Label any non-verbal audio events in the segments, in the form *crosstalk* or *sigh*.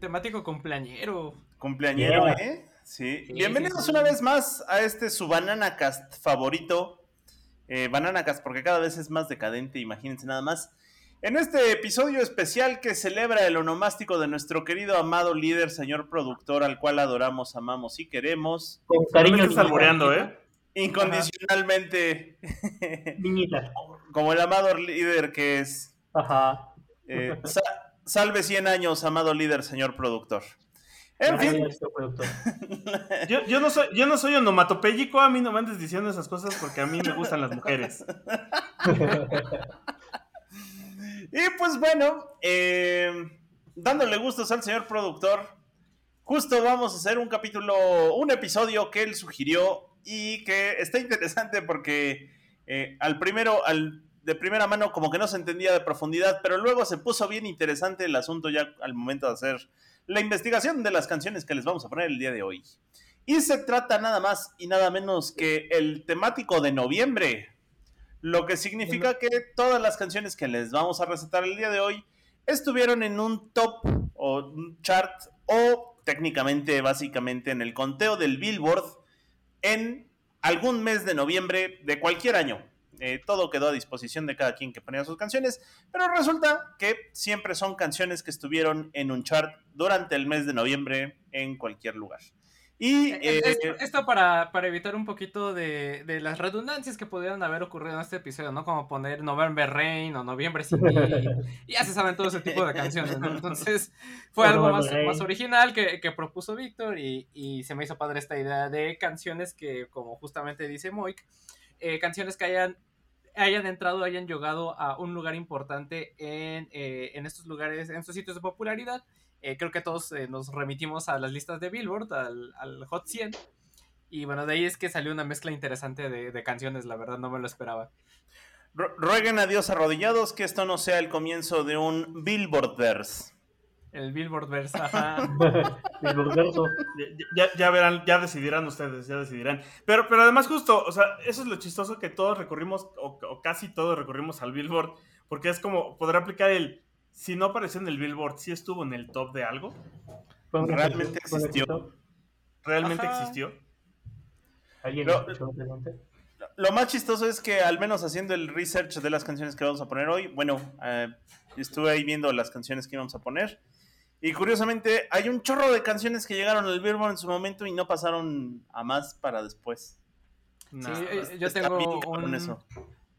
Temático cumpleañero. Cumpleañero, ¿eh? Sí. Bienvenidos una vez más a este su Banana Cast favorito. Eh, Banana Cast, porque cada vez es más decadente, imagínense nada más. En este episodio especial que celebra el onomástico de nuestro querido amado líder, señor productor, al cual adoramos, amamos y queremos. Con cariño. Salbureando, ¿eh? Incondicionalmente. Niñita. *laughs* Como el amado líder que es. Ajá. Eh, salve 100 años, amado líder, señor productor. En fin. *laughs* Yo, yo, no soy, yo no soy onomatopéyico, a mí no me andes diciendo esas cosas porque a mí me gustan las mujeres. *laughs* y pues bueno, eh, dándole gustos al señor productor, justo vamos a hacer un capítulo, un episodio que él sugirió y que está interesante porque eh, al primero, al de primera mano como que no se entendía de profundidad, pero luego se puso bien interesante el asunto ya al momento de hacer la investigación de las canciones que les vamos a poner el día de hoy. Y se trata nada más y nada menos que el temático de noviembre, lo que significa que todas las canciones que les vamos a recetar el día de hoy estuvieron en un top o un chart o técnicamente, básicamente en el conteo del Billboard en algún mes de noviembre de cualquier año. Eh, todo quedó a disposición de cada quien que ponía sus canciones, pero resulta que siempre son canciones que estuvieron en un chart durante el mes de noviembre en cualquier lugar. Y eh, esto, para, para, evitar un poquito de, de, las redundancias que pudieran haber ocurrido en este episodio, ¿no? Como poner November Rain o Noviembre Sin y ya se saben todo ese tipo de canciones, ¿no? Entonces fue algo más, más original que, que propuso Víctor y, y, se me hizo padre esta idea de canciones que, como justamente dice Moik, eh, canciones que hayan hayan entrado, hayan llegado a un lugar importante en, eh, estos lugares, en estos sitios de popularidad. Eh, creo que todos eh, nos remitimos a las listas de Billboard, al, al, Hot 100. Y bueno, de ahí es que salió una mezcla interesante de, de canciones, la verdad no me lo esperaba. Rueguen a Dios arrodillados que esto no sea el comienzo de un Billboard verse. El Billboard verse, ajá. *laughs* *laughs* ya, ya, verán, ya decidirán ustedes, ya decidirán. Pero, pero además justo, o sea, eso es lo chistoso que todos recurrimos, o, o casi todos recurrimos al Billboard, porque es como, podrá aplicar el, si no apareció en el Billboard, si estuvo en el top de algo. Realmente existió. Realmente Ajá. existió. ¿Alguien lo, lo, más chistoso es que al menos haciendo el research de las canciones que vamos a poner hoy, bueno, eh, estuve ahí viendo las canciones que íbamos a poner. Y curiosamente, hay un chorro de canciones que llegaron al Billboard en su momento y no pasaron a más para después. Sí, yo tengo un, eso.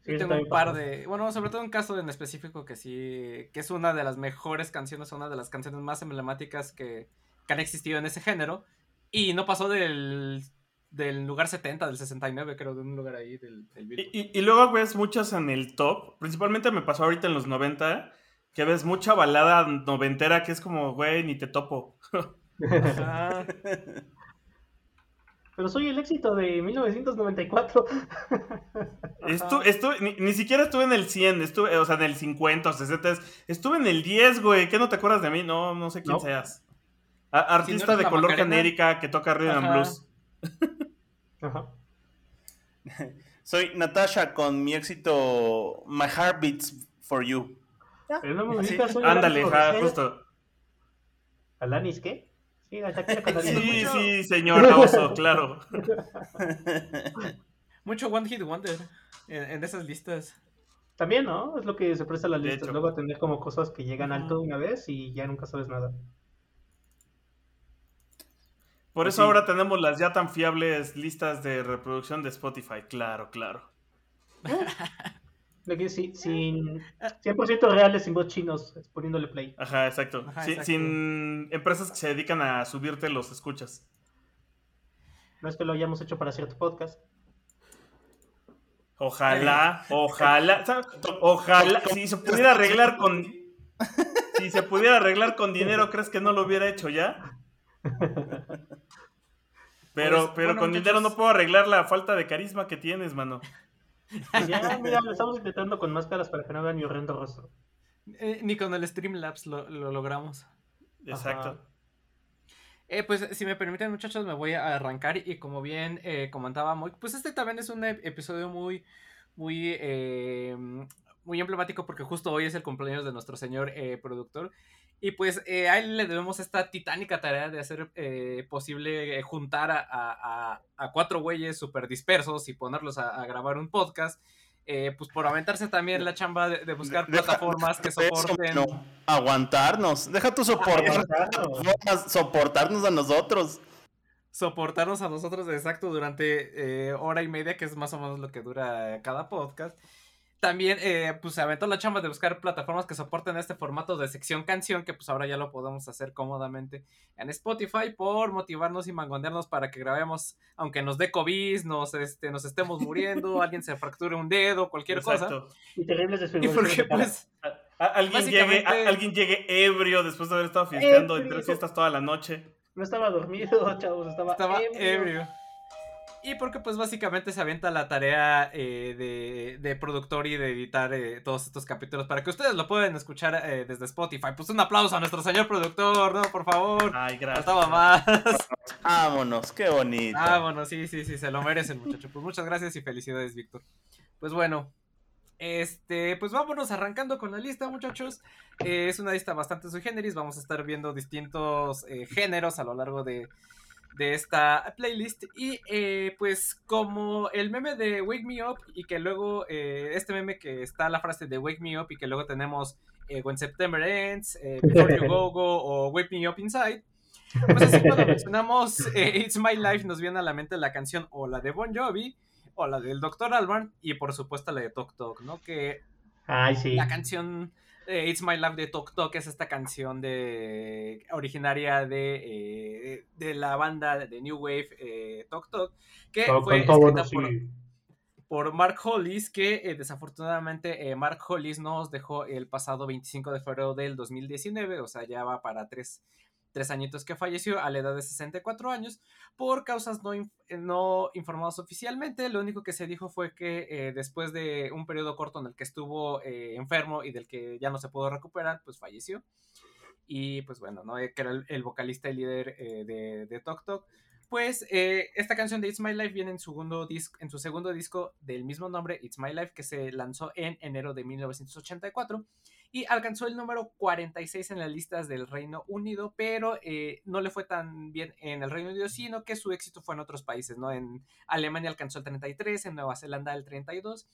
Sí, tengo un par de, bueno, sobre todo un caso en específico que sí, que es una de las mejores canciones, una de las canciones más emblemáticas que, que han existido en ese género. Y no pasó del, del lugar 70, del 69, creo, de un lugar ahí del, del y, y, y, luego ves muchas en el top, principalmente me pasó ahorita en los 90, que ves mucha balada noventera que es como, güey, ni te topo. *laughs* Pero soy el éxito de 1994. *laughs* Estu, estu, ni, ni, siquiera estuve en el 100, estuve, o sea, en el 50 o 60. Estuve en el 10, güey. ¿Qué no te acuerdas de mí? No, no sé quién no. seas. A, artista si no de color Macarena. genérica que toca rhythm and blues. *laughs* Ajá. Soy Natasha con mi éxito My Heart Beats for You. Sí. Ándale, ja, justo. ¿Alanis qué? Sí, sí, sí, señor Oso, claro. *laughs* Mucho One Hit Wonder en, en, esas listas. También, ¿no? Es lo que se presta a las listas. Luego a tener como cosas que llegan alto una vez y ya nunca sabes nada. Por eso sí. ahora tenemos las ya tan fiables listas de reproducción de Spotify. Claro, claro. *laughs* *laughs* De que sí, sin 100% reales sin bots chinos poniéndole play. Ajá, exacto. Ajá, sin, exacto. sin, empresas que se dedican a subirte los escuchas. No es que lo hayamos hecho para cierto podcast. Ojalá, ojalá, ojalá, si se pudiera arreglar con *laughs* si se pudiera arreglar con dinero, ¿crees que no lo hubiera hecho ya? *laughs* Pero, Pues, pero bueno, con dinero no puedo arreglar la falta de carisma que tienes, mano. Ya, *laughs* mira, lo estamos intentando con máscaras para que no vean mi horrendo rostro. Eh, ni con el Streamlabs lo, lo logramos. Exacto. Eh, pues si me permiten muchachos me voy a arrancar y como bien eh, comentaba Moy, pues este también es un ep- episodio muy, muy, eh, muy emblemático porque justo hoy es el cumpleaños de nuestro señor eh, productor y pues eh, a él le debemos esta titánica tarea de hacer eh, posible eh, juntar a, a- a- cuatro güeyes súper dispersos y ponerlos a, a grabar un podcast. eh, pues por aventarse también la chamba de, de buscar Deja- plataformas que eso, soporten. Aguantarnos. Deja tu soportar, Aguantarnos. soportarnos a nosotros. soportarnos a nosotros exacto durante eh, hora y media, que es más o menos lo que dura cada podcast. También, eh, pues se aventó la chamba de buscar plataformas que soporten este formato de sección canción, que pues ahora ya lo podemos hacer cómodamente en Spotify por motivarnos y mangonearnos para que grabemos, aunque nos dé COVID, nos, este, nos estemos muriendo, *laughs* alguien se fracture un dedo, cualquier cosa. Exacto. Y terribles Y porque pues A- a- alguien, llegue, a- alguien llegue ebrio después de haber estado fiesteando en Ebrio. tres fiestas toda la noche. No estaba dormido, *laughs* chavos, estaba, Estaba ebrio. ebrio. Y porque pues básicamente se avienta la tarea eh, de, de productor y de editar eh, todos estos capítulos para que ustedes lo puedan escuchar eh, desde Spotify. Pues un aplauso a nuestro señor productor, ¿no? Por favor. Ay, gracias. Faltaba más. *laughs* Vámonos, qué bonito. Bueno, sí, sí, sí, se lo merecen, muchacho. Pues muchas gracias y felicidades, Víctor. Pues bueno, este, pues vámonos arrancando con la lista, muchachos. Eh, es una lista bastante sui generis. Vamos a estar viendo distintos eh, géneros a lo largo de, de esta playlist. Y eh, pues, como el meme de Wake Me Up, y que luego eh, este meme que está la frase de Wake Me Up, y que luego tenemos eh, When September Ends, eh, *laughs* Before You Go Go o Wake Me Up Inside. Pues así cuando mencionamos *laughs* It's My Life nos viene a la mente la canción o la de Bon Jovi o la del Dr. Alban y por supuesto la de Tok Tok, ¿no? Que Ay, sí. la canción eh, It's My Life de Tok Tok es esta canción de originaria de, eh, de la banda de New Wave eh, Tok Tok que fue escrita por, por Mark Hollis, que eh, desafortunadamente Mark Hollis nos dejó el pasado 25 de febrero del 2019, o sea, ya va para tres, tres añitos que falleció a la edad de 64 años, por causas no, eh, no informadas oficialmente. Lo único que se dijo fue que eh, después de un periodo corto en el que estuvo eh, enfermo y del que ya no se pudo recuperar, pues falleció. Y pues bueno, ¿no? Que era el, vocalista y líder de, de Tok Tok. Pues esta canción de It's My Life viene en, segundo en su segundo disco del mismo nombre, It's My Life, que se lanzó en enero de 1984 y alcanzó el número 46 en las listas del Reino Unido, pero eh, no le fue tan bien en el Reino Unido, sino que su éxito fue en otros países, ¿no? En Alemania alcanzó el 33, en Nueva Zelanda el 32,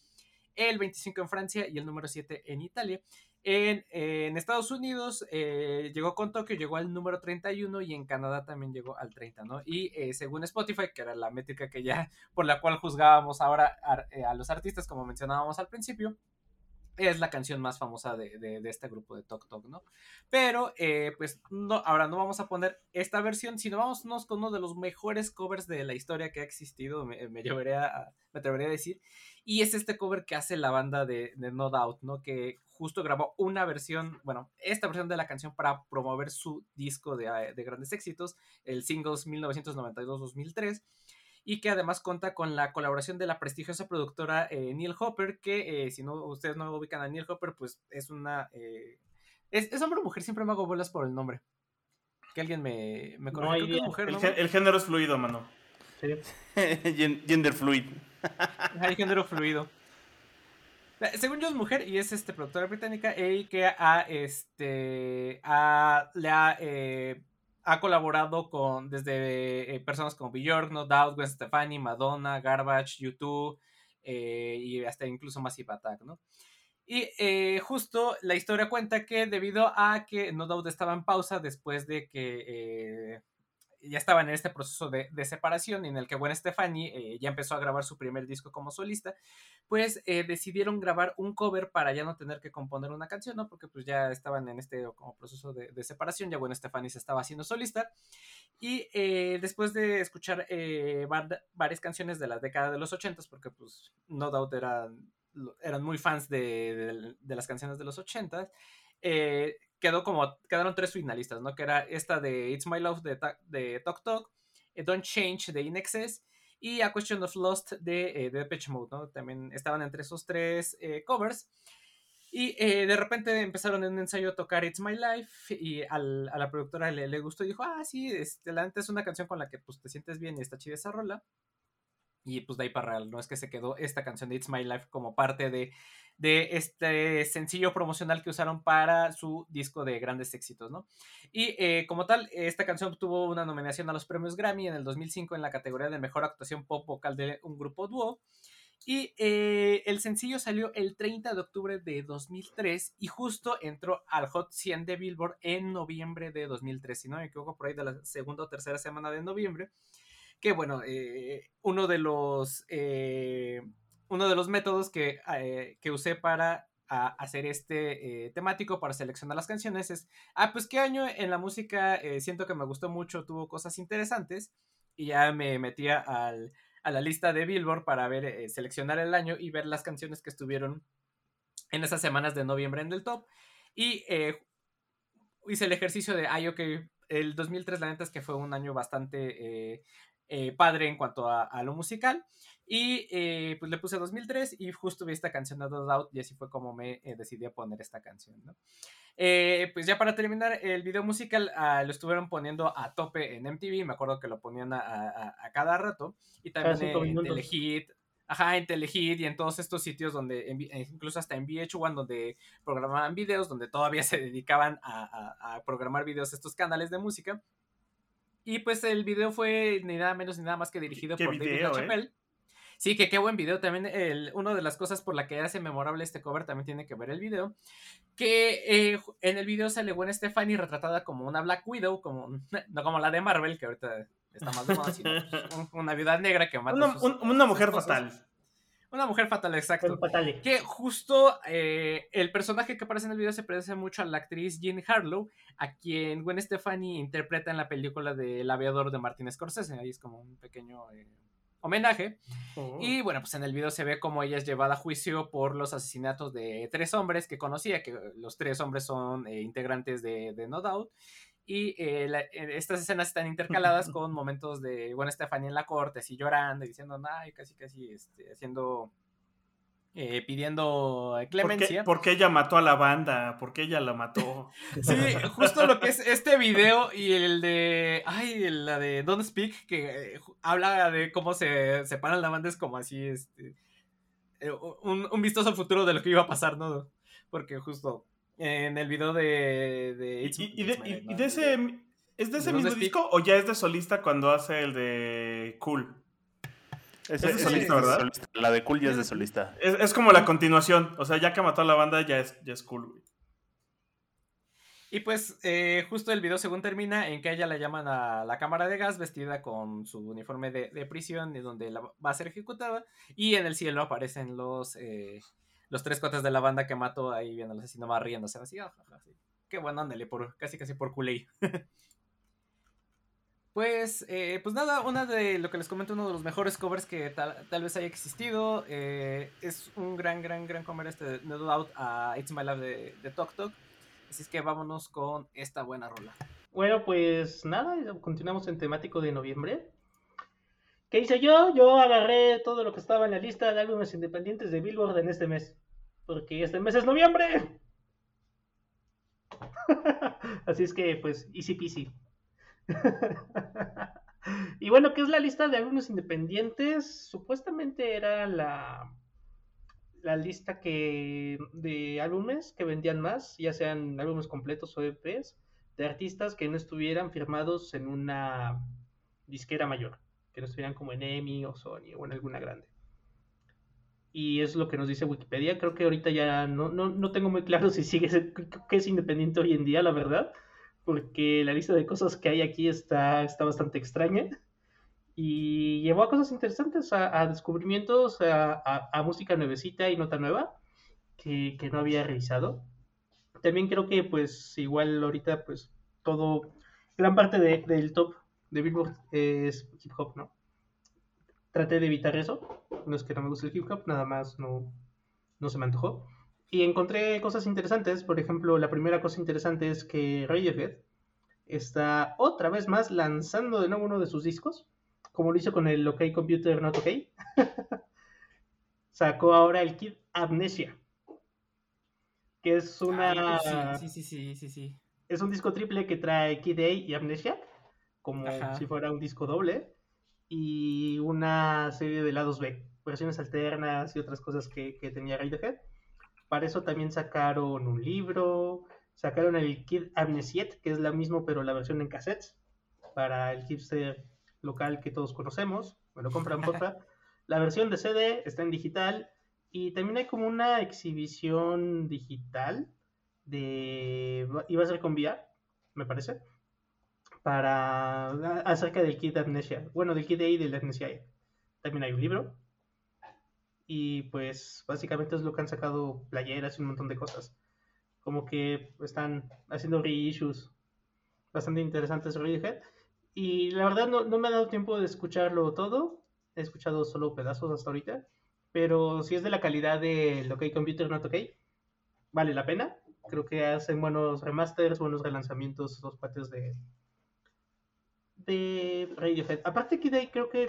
el 25 en Francia y el número 7 en Italia. En, Estados Unidos eh, llegó con Tokio, llegó al número 31 y en Canadá también llegó al 30, ¿no? Y eh, según Spotify, que era la métrica que ya por la cual juzgábamos ahora a, a los artistas, como mencionábamos al principio, es la canción más famosa de, de, este grupo de Tok Tok, ¿no? Pero, eh, pues, no, ahora no vamos a poner esta versión, sino vámonos con uno de los mejores covers de la historia que ha existido, me, me, llevaría a, me atrevería a decir, y es este cover que hace la banda de, de No Doubt, ¿no? Que justo grabó una versión, bueno, esta versión de la canción para promover su disco de, de grandes éxitos, el Singles 1992-2003 y que además cuenta con la colaboración de la prestigiosa productora eh, Neil Hopper, que eh, si no ustedes no ubican a Neil Hopper, pues es una... Eh, es, es, hombre o mujer, siempre me hago bolas por el nombre. Que alguien me, me No hay Creo que mujer, el, ¿no? el, género es fluido, mano. Sí. *laughs* Gender fluid. *laughs* Hay género fluido. Según yo es mujer y es este productora británica y que ha, este, ha, le ha, eh, ha colaborado con desde eh, personas como Björk, No Doubt, Gwen Stefani, Madonna, Garbage, YouTube eh, y hasta incluso Massive Attack, ¿no? Y eh, justo la historia cuenta que debido a que No Doubt estaba en pausa después de que eh, ya estaban en este proceso de, de, separación en el que Gwen Stefani eh, ya empezó a grabar su primer disco como solista, pues eh, decidieron grabar un cover para ya no tener que componer una canción, ¿no? Porque pues ya estaban en este como proceso de, separación, ya Gwen Stefani se estaba haciendo solista. Y eh, después de escuchar varias canciones de la década de los 80, porque pues No Doubt eran, eran muy fans de, de, las canciones de los 80, eh, quedó como, quedaron tres finalistas, ¿no? Que era esta de It's My Love de, de Tok Tok, Don't Change de Inexes y A Question of Lost de, de Depeche Mode, ¿no? También estaban entre esos tres covers. Y eh, de repente empezaron en un ensayo a tocar It's My Life y a la productora le, le, gustó y dijo, ah, sí, este, la es una canción con la que pues, te sientes bien y está chida esa rola. Y pues de ahí para real, no es que se quedó esta canción de It's My Life como parte de, de este sencillo promocional que usaron para su disco de grandes éxitos, ¿no? Y eh, como tal, esta canción tuvo una nominación a los premios Grammy en el 2005 en la categoría de mejor actuación pop vocal de un grupo dúo. Y eh, el sencillo salió el 30 de octubre de 2003 y justo entró al Hot 100 de Billboard en noviembre de 2003, si no me equivoco, por ahí de la segunda o tercera semana de noviembre. Que bueno, eh, uno de los uno de los métodos que, que usé para hacer este temático para seleccionar las canciones es, ah, pues qué año en la música siento que me gustó mucho, tuvo cosas interesantes y ya me metía al, a la lista de Billboard para ver, eh, seleccionar el año y ver las canciones que estuvieron en esas semanas de noviembre en el top. Y eh, hice el ejercicio de, ay, ok, el 2003 la neta es que fue un año bastante eh, eh, padre en cuanto a, lo musical. Y eh, pues le puse 2003 y justo vi esta canción de No Doubt y así fue como me eh, decidí a poner esta canción. ¿no? pues ya para terminar, el video musical ah, lo estuvieron poniendo a tope en MTV, me acuerdo que lo ponían a, cada rato. Y también en Telehit, Ajá, en Telehit y en todos estos sitios donde, incluso hasta en VH1, donde programaban videos, donde todavía se dedicaban a, a programar videos estos canales de música. Y pues el video fue ni nada menos ni nada más que dirigido por David LaChapelle. Eh? Sí, que qué buen video. También el, una de las cosas por la que hace memorable este cover también tiene que ver el video. Que eh, en el video sale Gwen Stefani retratada como una Black Widow, como, *laughs* no como la de Marvel, que ahorita está más de moda, sino pues, *laughs* una viuda negra que mata Una, una mujer fatal. Una mujer fatal, exacto. Que justo eh, el personaje que aparece en el video se parece mucho a la actriz Jean Harlow, a quien Gwen Stefani interpreta en la película de El aviador de Martin Scorsese. Ahí es como un pequeño eh, homenaje. Oh. Y bueno, pues en el video se ve como ella es llevada a juicio por los asesinatos de tres hombres que conocía, que los tres hombres son eh, integrantes de, de No Doubt. Y eh, estas escenas están intercaladas *laughs* con momentos de Gwen Stefani en la corte, así llorando y diciendo, ay, casi, casi, este, haciendo, eh, pidiendo clemencia. ¿Por qué, ella mató a la banda? ¿Por qué ella la mató? *laughs* sí, justo lo que es este video y el de, ay, la de Don't Speak, que eh, habla de cómo se separan la banda, es como así, este, un, un vistoso futuro de lo que iba a pasar, ¿no? Porque justo en el video de. de ¿Y, de, ese. ¿Es de ese mismo disco o ya es de solista cuando hace el de Cool? Es, de solista, ¿verdad? La de Cool ya es de solista. Es, como la continuación. O sea, ya que mató a la banda, ya es, ya es Cool, Y pues, eh, justo el video, según termina, en que ella la llaman a la cámara de gas vestida con su uniforme de, de prisión, y donde la va a ser ejecutada. Y en el cielo aparecen los. Eh, los tres cotas de la banda que mato ahí viéndolos así nomás riéndose así, ah, qué bueno, ándale, por, casi casi por culé. *laughs* pues, eh, pues nada, una de lo que les comento, uno de los mejores covers que tal, vez haya existido. Eh, es un gran, gran, gran cover este No Doubt a It's My Love de, de Tok Tok. Así es que vámonos con esta buena rola. Bueno, pues nada, continuamos en temático de noviembre. ¿Qué hice yo? Yo agarré todo lo que estaba en la lista de álbumes independientes de Billboard en este mes. Porque este mes es noviembre. *laughs* Así es que, pues, easy peasy. *laughs* y bueno, ¿qué es la lista de álbumes independientes? Supuestamente era la, la lista que de álbumes que vendían más, ya sean álbumes completos o EPs, de artistas que no estuvieran firmados en una disquera mayor que no estuvieran como en EMI o Sony o en alguna grande. Y es lo que nos dice Wikipedia. Creo que ahorita ya no, no, tengo muy claro si sigue *laughs* que es independiente hoy en día, la verdad. Porque la lista de cosas que hay aquí está, está bastante extraña. Y llevó a cosas interesantes, a, descubrimientos, a, música nuevecita y nota nueva que, no había revisado. También creo que pues igual ahorita pues todo, gran parte del top de Billboard es hip hop, ¿no? Traté de evitar eso. No es que no me guste el hip hop, nada más no, no se me antojó. Y encontré cosas interesantes. Por ejemplo, la primera cosa interesante es que Radiohead está otra vez más lanzando de nuevo uno de sus discos, como lo hizo con el OK Computer Not OK. *laughs* Sacó ahora el Kid Amnesia, que es una Ay, sí, sí, sí, sí, sí. es un disco triple que trae Kid A y Amnesia, como Ajá. si fuera un disco doble, y una serie de lados B, versiones alternas y otras cosas que, que tenía Radiohead. Para eso también sacaron un libro, sacaron el Kid Amnesiet, que es la mismo pero la versión en cassettes, para el hipster local que todos conocemos, me lo compran *laughs* porfa. La versión de CD está en digital y también hay como una exhibición digital de iba a ser con VR, me parece, para acerca del kit de amnesia, bueno, del kit de y de la amnesia. También hay un libro y pues básicamente es lo que han sacado playeras y un montón de cosas. Como que están haciendo reissues bastante interesantes de Radiohead. Y la verdad no, no me ha dado tiempo de escucharlo todo. He escuchado solo pedazos hasta ahorita. Pero si es de la calidad de lo que hay Computer Not OK, vale la pena. Creo que hacen buenos remasters, buenos relanzamientos, los pates de, de Radiohead. Aparte que creo que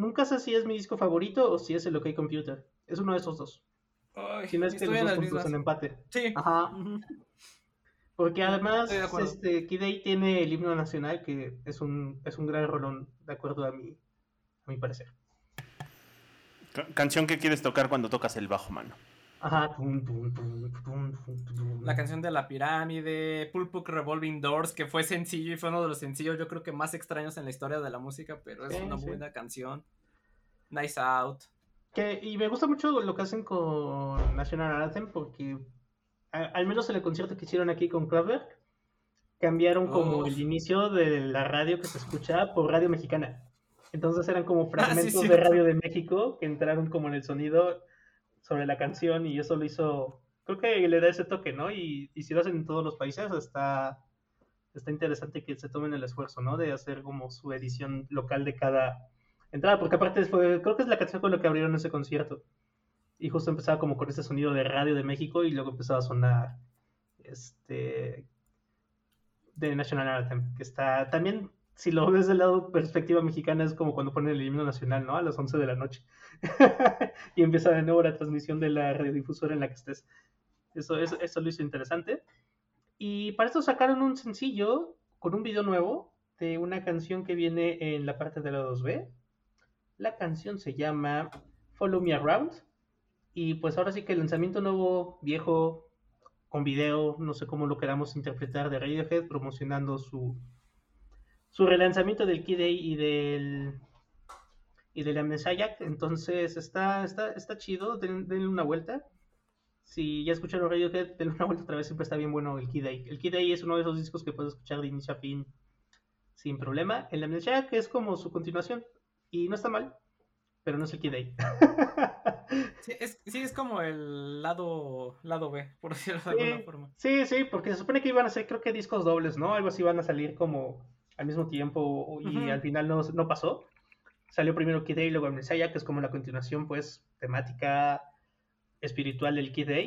nunca sé si es mi disco favorito o si es el OK Computer. Es uno de esos dos. Ay, Si no es que los en dos las puntos mismas. en empate. Sí. Ajá. Porque además, este, Kid A tiene el himno nacional, que es un, es un gran rolón, de acuerdo a mi, a mi parecer. Ca- Canción que quieres tocar cuando tocas el bajo, mano. Ajá. Tum, tum, tum, tum, tum, tum. La canción de la pirámide, Pulpuk Revolving Doors, que fue sencillo y fue uno de los sencillos, yo creo que más extraños en la historia de la música, pero es Sí, una sí. buena canción. Nice Out. Que, y me gusta mucho lo que hacen con National Anthem, porque a- al menos en el concierto que hicieron aquí con Kraftwerk, cambiaron como Uf. el inicio de la radio que se escuchaba por radio mexicana. Entonces eran como *laughs* sí, fragmentos de radio de México que entraron como en el sonido sobre la canción y eso lo hizo, creo que le da ese toque, ¿no? Y, y si lo hacen en todos los países, está, está interesante que se tomen el esfuerzo, ¿no? De hacer como su edición local de cada entrada, porque aparte fue, creo que es la canción con la que abrieron ese concierto. Y justo empezaba como con ese sonido de radio de México y luego empezaba a sonar este de National Anthem, que está también, si lo ves del lado perspectiva mexicana, es como cuando ponen el himno nacional, ¿no? A las 11 de la noche. *laughs* y empieza de nuevo la transmisión de la radiodifusora en la que estés. Eso, eso, eso lo hizo interesante. Y para esto sacaron un sencillo con un video nuevo de una canción que viene en la parte de la 2B. La canción se llama Follow Me Around. Y pues ahora sí que el lanzamiento nuevo, viejo, con video, no sé cómo lo queramos interpretar, de Radiohead, promocionando su, su relanzamiento del Kid y del y del Amnesia. Entonces está, está, está chido, den- denle una vuelta. Si ya escucharon Radiohead, *laughs* denle una vuelta otra vez, siempre está bien bueno el Kid. El Kid es uno de esos discos que puedes escuchar de inicio a fin sin problema. El Amnesia es como su continuación y no está mal, pero no es el Kid. *laughs* Sí es, sí, es como el lado, lado B, por decirlo de alguna Sí, forma. sí, sí, porque se supone que iban a ser, creo que discos dobles, ¿no? Algo así iban a salir como al mismo tiempo y al final no, no pasó. Salió primero Kid A y luego Amnesia, que es como la continuación, pues, temática espiritual del Kid A.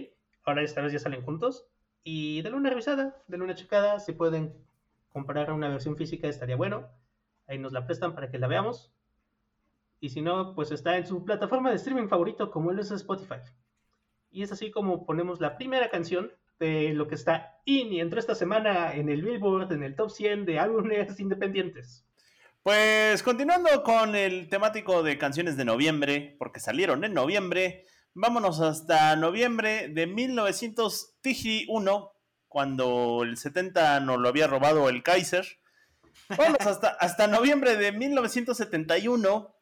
Ahora esta vez ya salen juntos. Y denle una revisada, denle una checada. Si pueden comprar una versión física, estaría bueno. Ahí nos la prestan para que la veamos. Y si no, pues está en su plataforma de streaming favorito, como él es Spotify. Y es así como ponemos la primera canción de lo que está in y entró esta semana en el Billboard, en el top 100 de álbumes independientes. Pues continuando con el temático de canciones de noviembre, porque salieron en noviembre, vámonos hasta noviembre de 1901, cuando el 70 nos lo había robado el Kaiser. Vamos hasta, *laughs* hasta noviembre de 1971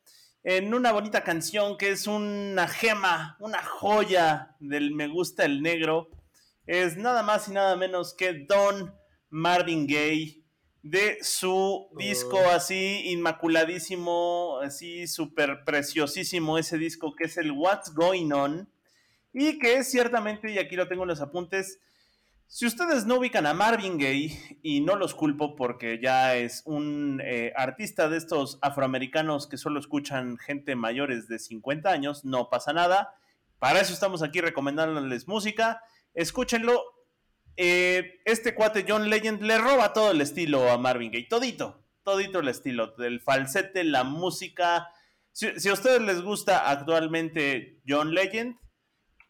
en una bonita canción que es una gema, una joya del Me gusta el negro. Es nada más y nada menos que Don Marvin Gaye de su disco así inmaculadísimo, así súper preciosísimo ese disco que es el What's Going On y que es ciertamente, y aquí lo tengo en los apuntes, si ustedes no ubican a Marvin Gaye, y no los culpo porque ya es un eh, artista de estos afroamericanos que solo escuchan gente mayores de 50 años, no pasa nada. Para eso estamos aquí recomendándoles música. Escúchenlo. Eh, este cuate John Legend le roba todo el estilo a Marvin Gaye. Todito, todito el estilo. Del falsete, la música. Si, si a ustedes les gusta actualmente John Legend,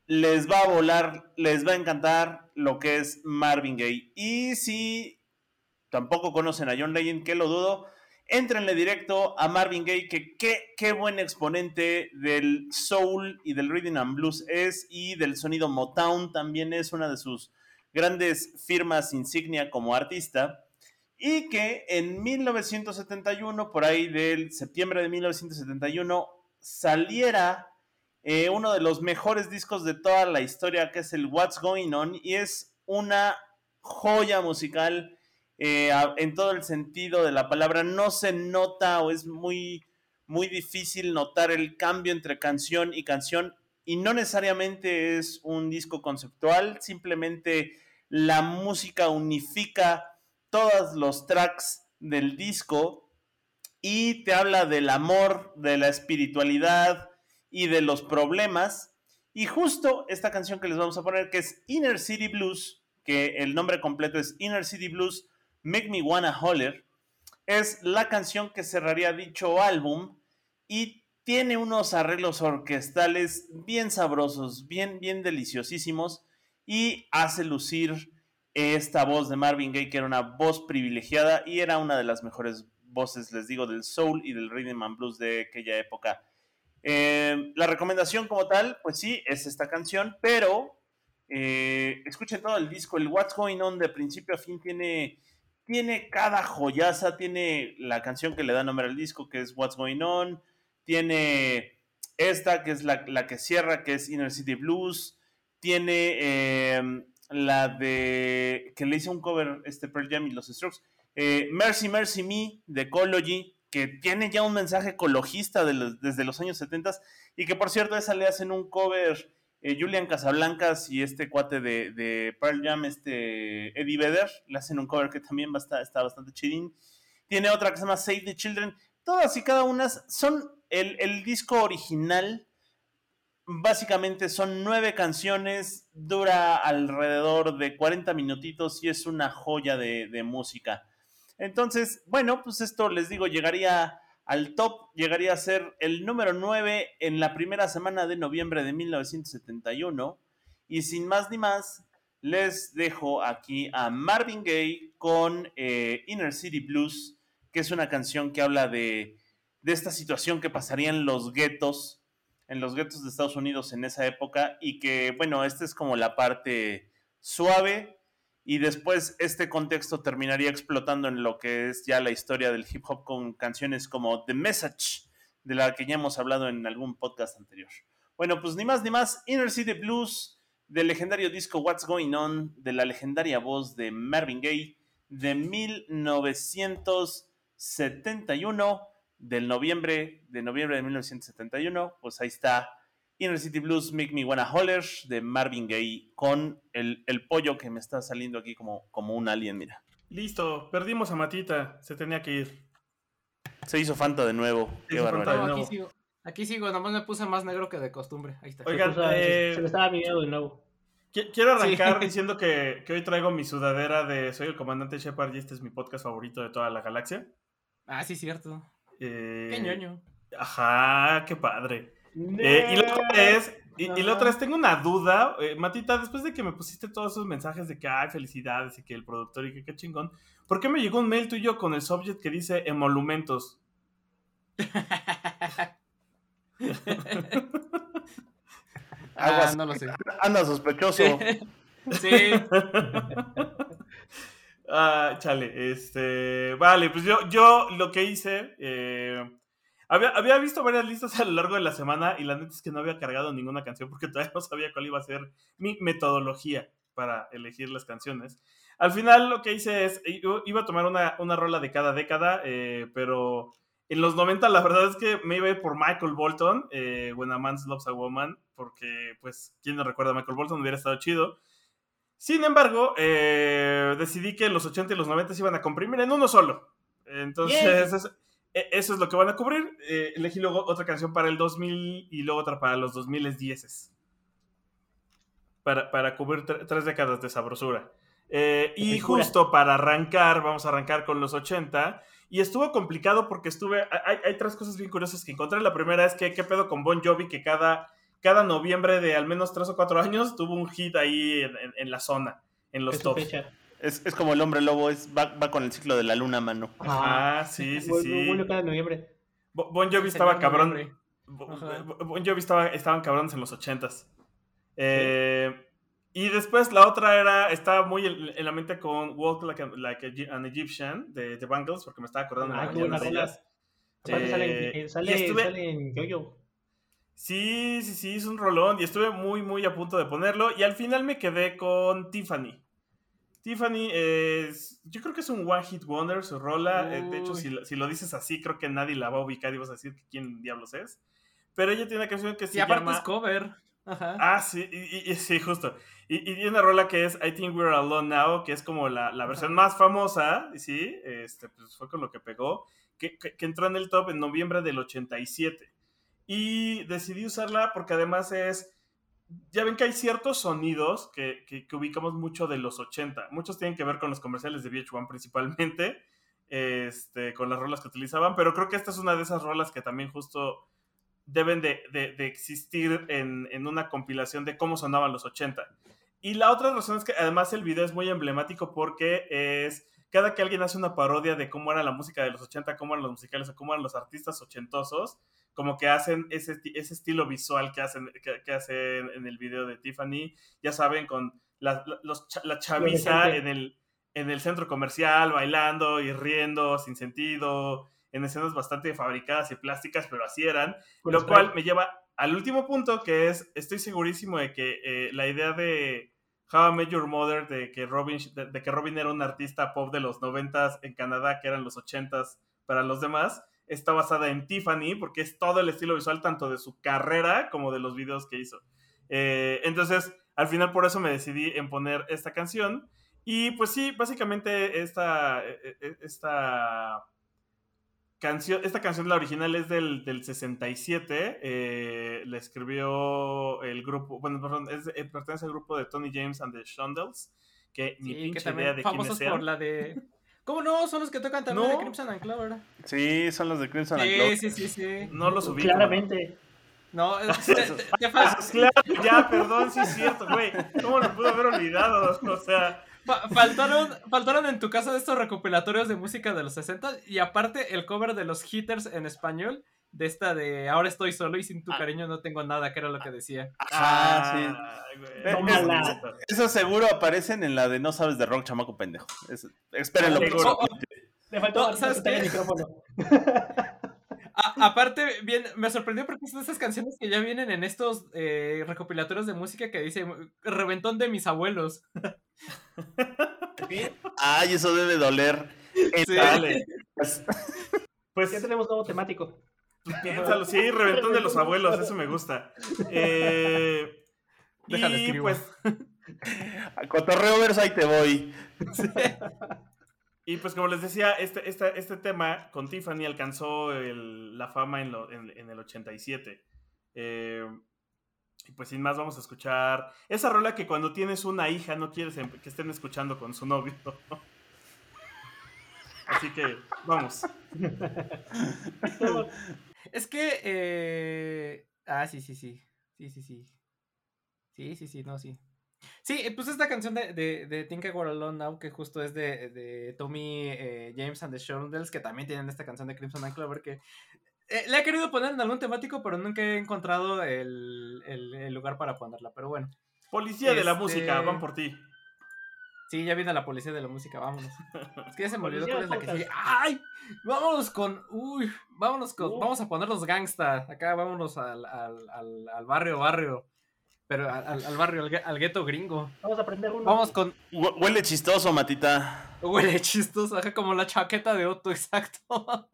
les va a volar, les va a encantar lo que es Marvin Gaye. Y si tampoco conocen a John Legend, que lo dudo, entrenle directo a Marvin Gaye, que qué, buen exponente del soul y del rhythm and blues es, y del sonido Motown también es una de sus grandes firmas insignia como artista, y que en 1971, por ahí del septiembre de 1971, saliera eh, uno de los mejores discos de toda la historia, que es el What's Going On, y es una joya musical eh, en todo el sentido de la palabra. No se nota o es muy, muy difícil notar el cambio entre canción y canción, y no necesariamente es un disco conceptual, simplemente la música unifica todos los tracks del disco y te habla del amor, de la espiritualidad y de los problemas. Y justo esta canción que les vamos a poner, que es Inner City Blues, que el nombre completo es Inner City Blues, Make Me Wanna Holler, es la canción que cerraría dicho álbum y tiene unos arreglos orquestales bien sabrosos, bien, bien deliciosísimos y hace lucir esta voz de Marvin Gaye, que era una voz privilegiada y era una de las mejores voces, les digo, del soul y del rhythm and blues de aquella época. Eh, la recomendación como tal, pues sí, es esta canción, pero eh, escuchen todo el disco, el What's Going On de principio a fin tiene, tiene cada joyaza, tiene la canción que le da nombre al disco, que es What's Going On, tiene esta, que es la, la que cierra, que es Inner City Blues, tiene eh, la de, que le hice un cover, este Pearl Jam y los Strokes, eh, Mercy Mercy Me de Ecology, que tiene ya un mensaje ecologista de los- desde los años 70 y que por cierto esa le hacen un cover eh, Julian Casablancas y este cuate de, Pearl Jam, este Eddie Vedder, le hacen un cover que también está bastante chidín. Tiene otra que se llama Save the Children. Todas y cada una son el, el disco original. Básicamente son nueve canciones, dura alrededor de 40 minutitos y es una joya de, de música. Entonces, bueno, pues esto les digo, llegaría al top, llegaría a ser el número 9 en la primera semana de noviembre de 1971. Y sin más ni más, les dejo aquí a Marvin Gaye con eh, Inner City Blues, que es una canción que habla de, de esta situación que pasaría en los guetos, en los guetos de Estados Unidos en esa época, y que, bueno, esta es como la parte suave, y después este contexto terminaría explotando en lo que es ya la historia del hip hop con canciones como The Message, de la que ya hemos hablado en algún podcast anterior. Bueno, pues ni más ni más, Inner City Blues del legendario disco What's Going On, de la legendaria voz de Marvin Gaye, de 1971, del noviembre, de noviembre de 1971, pues ahí está Inner City Blues, Make Me Wanna Holler, de Marvin Gaye, con el, el pollo que me está saliendo aquí como, como un alien, mira. Listo, perdimos a Matita, se tenía que ir. Se hizo Fanta de nuevo, Se qué barbaridad. aquí sigo. Aquí sigo, nomás me puse más negro que de costumbre. Ahí está. Oigan, Se eh, se le estaba viniendo de nuevo. Qui- Quiero Sí. arrancar *laughs* diciendo que, que hoy traigo mi sudadera de Soy el Comandante Shepard y este es mi podcast favorito de toda la galaxia. Ah, sí, cierto. Eh, Qué ñoño. Ajá, qué padre. Eh, y la otra es, y, y la otra es, tengo una duda, eh, Matita, después de que me pusiste todos esos mensajes de que hay felicidades y que el productor y que qué chingón, ¿por qué me llegó un mail tuyo con el subject que dice emolumentos? *laughs* ah, no lo sé. Anda sospechoso. *laughs* Sí. *laughs* Ah, chale, este. Vale, pues yo, yo lo que hice. eh, había, había visto varias listas a lo largo de la semana y la neta es que no había cargado ninguna canción porque *laughs* todavía no sabía cuál iba a ser mi metodología para elegir las canciones. Al final lo que hice es. yo Iba a tomar una, una rola de cada década, eh, pero en los 90 la verdad es que me iba a ir por Michael Bolton, eh, When a Man Loves a Woman, porque, pues, ¿quién no recuerda a Michael Bolton? Hubiera estado chido. Sin embargo, eh, decidí que los 80 y los 90 se iban a comprimir en uno solo. Entonces, es- eso es lo que van a cubrir. Eh, elegí luego otra canción para el 2000 y luego otra para los 2010. para, para cubrir tre- tres décadas de sabrosura. Eh, y justo para arrancar, vamos a arrancar con los 80. Y estuvo complicado porque estuve. Hay, hay tres cosas bien curiosas que encontré. La primera es que, ¿qué pedo con Bon Jovi? Que cada, cada noviembre de al menos tres o cuatro años tuvo un hit ahí en, en- en la zona, en los tops. fecha. Es, es como el hombre lobo, es, va, va con el ciclo de la luna, mano. Ah, sí, sí, sí. bueno, cada noviembre. Bo- Bon Jovi estaba cabrón. noviembre. Bo- Ajá. Bo- Bon Jovi estaba, estaban cabrones en los ochentas. Eh, y después la otra era, estaba muy en, en la mente con Walk Like, a- Like a- an Egyptian de The Bangles, porque me estaba acordando Ah, de rola. ellas. Eh, sale, sale, estuve- sale en Yo-Yo. Sí, sí, sí, es un rolón y estuve muy, muy a punto de ponerlo. Y al final me quedé con Tiffany. Tiffany es, yo creo que es un One Hit Wonder su rola. Eh, De hecho, si, lo- si lo dices así, creo que nadie la va a ubicar y vas a decir quién diablos es. Pero ella tiene una canción que se Y aparte llama... es cover. Ajá. Ah, sí, y, sí, justo. Y, y tiene una rola que es I Think We're Alone Now, que es como la, la versión más famosa, sí, este, pues fue con lo que pegó, que, que- que entró en el top en noviembre del 87. Y decidí usarla porque además es, ya ven que hay ciertos sonidos que, que- ubicamos mucho de los 80. Muchos tienen que ver con los comerciales de VH1 principalmente, *laughs* este, con las rolas que utilizaban, pero creo que esta es una de esas rolas que también justo deben de, de- de existir en, en una compilación de cómo sonaban los 80. Y la otra razón es que además el video es muy emblemático porque es cada que alguien hace una parodia de cómo era la música de los 80, cómo eran los musicales o cómo eran los artistas ochentosos, como que hacen ese, ese estilo visual que hacen, que, que hacen en el video de Tiffany, ya saben, con la, la- los la chaviza en el, en el centro comercial, bailando y riendo sin sentido, en escenas bastante fabricadas y plásticas, pero así eran. Lo cual me lleva al último punto, que es, estoy segurísimo de que eh, la idea de How I Met Your Mother, de que, Robin, de, de que Robin era un artista pop de los noventas en Canadá, que eran los ochentas para los demás, está basada en Tiffany, porque es todo el estilo visual tanto de su carrera como de los videos que hizo. Eh, entonces, al final por eso me decidí en poner esta canción. Y pues sí, básicamente esta, eh, eh, esta canción, esta canción, la original es del, del 67, eh, la escribió el grupo, bueno, perdón, es, eh, pertenece al grupo de Tony James and the Shondells, que ni Sí, que pinche idea también de por la de. *laughs* ¿Cómo no? Son los que tocan también No. de Crimson and Clover. Sí, son los de Crimson and Sí, Clover. sí, sí, sí. No los ubico. Claramente. No, *laughs* es- te, te- te fal- Pues claro, ya, perdón, sí es cierto, güey. ¿Cómo lo pude haber olvidado? *laughs* O sea, fa- faltaron, faltaron en tu casa de estos recopilatorios de música de los 60 y aparte el cover de los hitters en español de esta de Ahora estoy solo y sin tu cariño no tengo nada, que era lo que decía. Ah, sí. ay, güey. Tómala. Eso seguro aparecen en la de No sabes de rock, chamaco pendejo. Es- espérenlo. Oh, oh, Le faltó No, ¿sabes quitar el micrófono. A- aparte, bien, me sorprendió porque de esas canciones que ya vienen en estos eh, recopilatorios de música que dice Reventón de mis abuelos. Ay, eso debe doler. Sí. Dale. Pues Ya tenemos nuevo temático. *laughs* piénsalo, sí, reventón de los abuelos, eso me gusta. Eh, Déjalo y escribo. pues, *laughs* A Cotorreo verso, ahí te voy. *laughs* y pues como les decía, este, este, este tema con Tiffany alcanzó el- la fama en, lo- en- en el 87. Eh, y pues sin más vamos a escuchar esa rola que cuando tienes una hija no quieres em- que estén escuchando con su novio. Así que vamos. Es que. Eh... Ah, sí, sí, sí. Sí, sí, sí. Sí, sí, sí, no, sí. Sí, eh, pues esta canción de, de, de Think I Were Alone Now, que justo es de, de Tommy eh, James and the Shondells, que también tienen esta canción de Crimson and Clover, que eh, la he querido poner en algún temático, pero nunca he encontrado el, el- el lugar para ponerla. Pero bueno, Policía de la Este- música, van por ti. Sí, ya viene la policía de la música, vámonos. Es que ya se me olvidó cuál es la que sigue. ¡Ay! Vámonos con. Uy, vámonos con. Uh. Vamos a ponernos gangsta. Acá vámonos al, al, al, al barrio, barrio. Pero al, al- barrio, al, gue- al gueto gringo. Vamos a aprender uno. Vamos con. Hue- Huele chistoso, Matita. Huele chistoso, ajá, como la chaqueta de Otto, *laughs* exacto.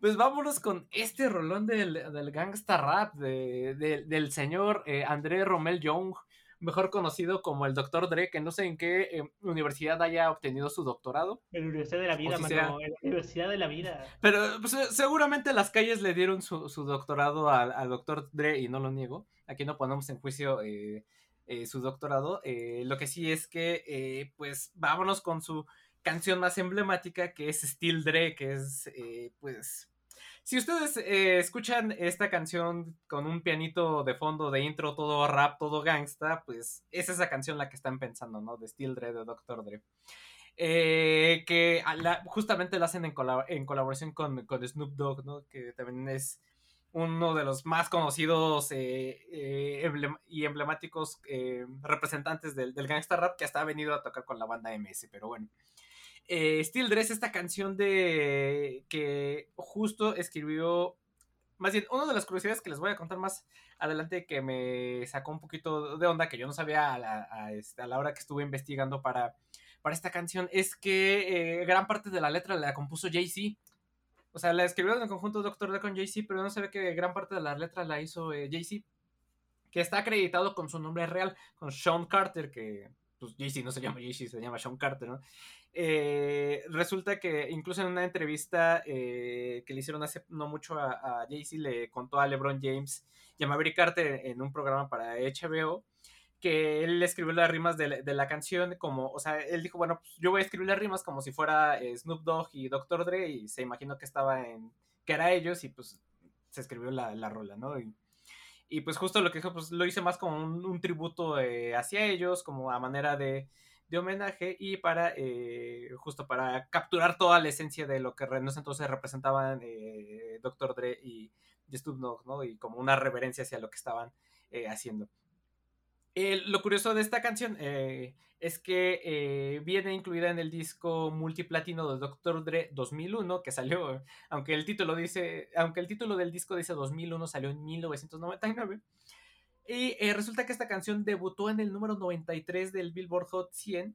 Pues vámonos con este rolón del, del gangsta rap de, de- del señor eh, André Romel Young, mejor conocido como el Dr. Dre, que no sé en qué eh, universidad haya obtenido su doctorado. En la Universidad de la Vida, si mano. sea. En la Universidad de la Vida. Pero pues, eh, seguramente las calles le dieron su, su doctorado al, al doctor Dre y no lo niego. Aquí no ponemos en juicio eh, eh, su doctorado. Eh, lo que sí es que, eh, pues, vámonos con su canción más emblemática, que es Still Dre, que es, pues... Si ustedes escuchan esta canción con un pianito de fondo de intro, todo rap, todo gangsta, pues es esa canción la que están pensando, ¿no? De Still Dre, de Dr. Dre. que justamente la hacen en, colaboración con, con, Snoop Dogg, ¿no? Que también es uno de los más conocidos eh, eh, y emblemáticos eh, representantes del, del gangsta rap que hasta ha venido a tocar con la banda MS, pero bueno. Steel Dress, esta canción de que justo escribió, más bien, una de las curiosidades que les voy a contar más adelante que me sacó un poquito de onda, que yo no sabía a la, a este, la hora que estuve investigando para, para esta canción, es que gran parte de la letra la compuso Jay-Z. O sea, la escribió en el conjunto Doctor D con Jay-Z, pero no ve que gran parte de la letra la hizo eh, Jay-Z, que está acreditado con su nombre real, con Sean Carter, que pues Jay-Z no se llama Jay-Z, se llama Sean Carter, ¿no? Eh, resulta que incluso en una entrevista eh, que le hicieron hace no mucho a, Jay-Z, le contó a LeBron James y a Maverick en un programa para HBO que él escribió las rimas de, la canción como, o sea, él dijo, bueno, pues yo voy a escribir las rimas como si fuera eh, Snoop Dogg y Dr. Dre y se imaginó que estaba en, que era ellos y pues se escribió la, la rola, ¿no? Y, pues justo lo que dijo, pues lo hice más como un, tributo hacia ellos, como a manera de, de homenaje y para, eh, justo para capturar toda la esencia de lo que en ese entonces representaban Dr. Dre y, Snoop Dogg, ¿no? Y como una reverencia hacia lo que estaban haciendo. Eh, lo curioso de esta canción eh, es que eh, viene incluida en el disco multiplatino de Dr. Dre 2001, que salió, aunque el título dice, aunque el título del disco dice 2001, salió en 1999. Y resulta que esta canción debutó en el número 93 del Billboard Hot 100.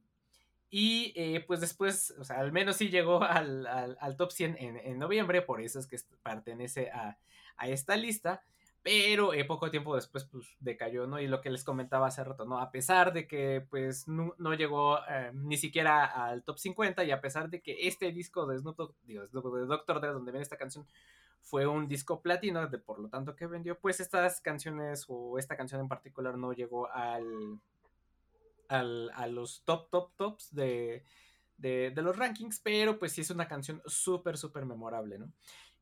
Y pues después, o sea, al menos sí llegó al, top 100 en, noviembre, por eso es que pertenece a, a esta lista pero eh, poco tiempo después pues decayó, ¿no? Y lo que les comentaba hace rato, ¿no? A pesar de que pues no, llegó eh, ni siquiera al top 50 y a pesar de que este disco de Snoop Dogg, de Doctor Dre, donde viene esta canción, fue un disco platino, de por lo tanto que vendió, pues estas canciones o esta canción en particular no llegó al, al a los top, top, tops de, de, los rankings, pero pues sí es una canción súper, súper memorable, ¿no?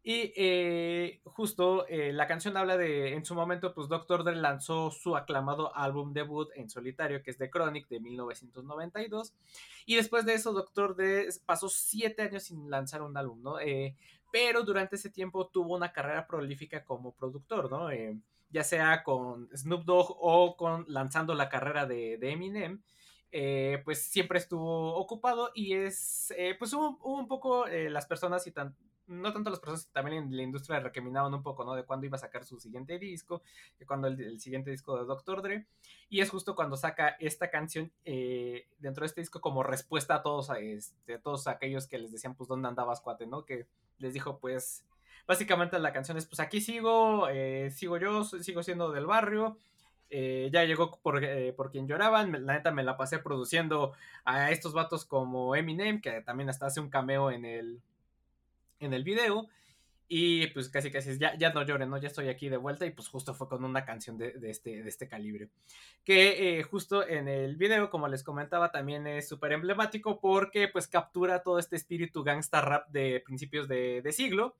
Y eh, justo eh, la canción habla de, en su momento, pues Dr. Dre lanzó su aclamado álbum debut en solitario, que es The Chronic de 1992. Y después de eso, Dr. Dre pasó siete años sin lanzar un álbum, ¿no? Eh, pero durante ese tiempo tuvo una carrera prolífica como productor, ¿no? ya sea con Snoop Dogg o con lanzando la carrera de, Eminem. pues siempre estuvo ocupado y es, pues hubo, un poco las personas y tan, no tanto las personas, también en la industria recriminaban un poco, ¿no? De cuándo iba a sacar su siguiente disco, de cuándo el, siguiente disco de Dr. Dre. Y es justo cuando saca esta canción eh, dentro de este disco como respuesta a todos, a este, todos aquellos que les decían, pues, ¿dónde andabas, cuate, no? Que les dijo, pues, básicamente la canción es, pues, aquí sigo, eh, sigo yo, sigo siendo del barrio. Eh, ya llegó por, por, quien lloraban. La neta me la pasé produciendo a estos vatos como Eminem, que también hasta hace un cameo en el, en el video. Y pues casi casi ya, ya no lloren, ¿no? Ya estoy aquí de vuelta y pues justo fue con una canción de, este, de este calibre. Que eh, justo en el video, como les comentaba, también es súper emblemático porque pues captura todo este espíritu gangsta rap de principios de, de siglo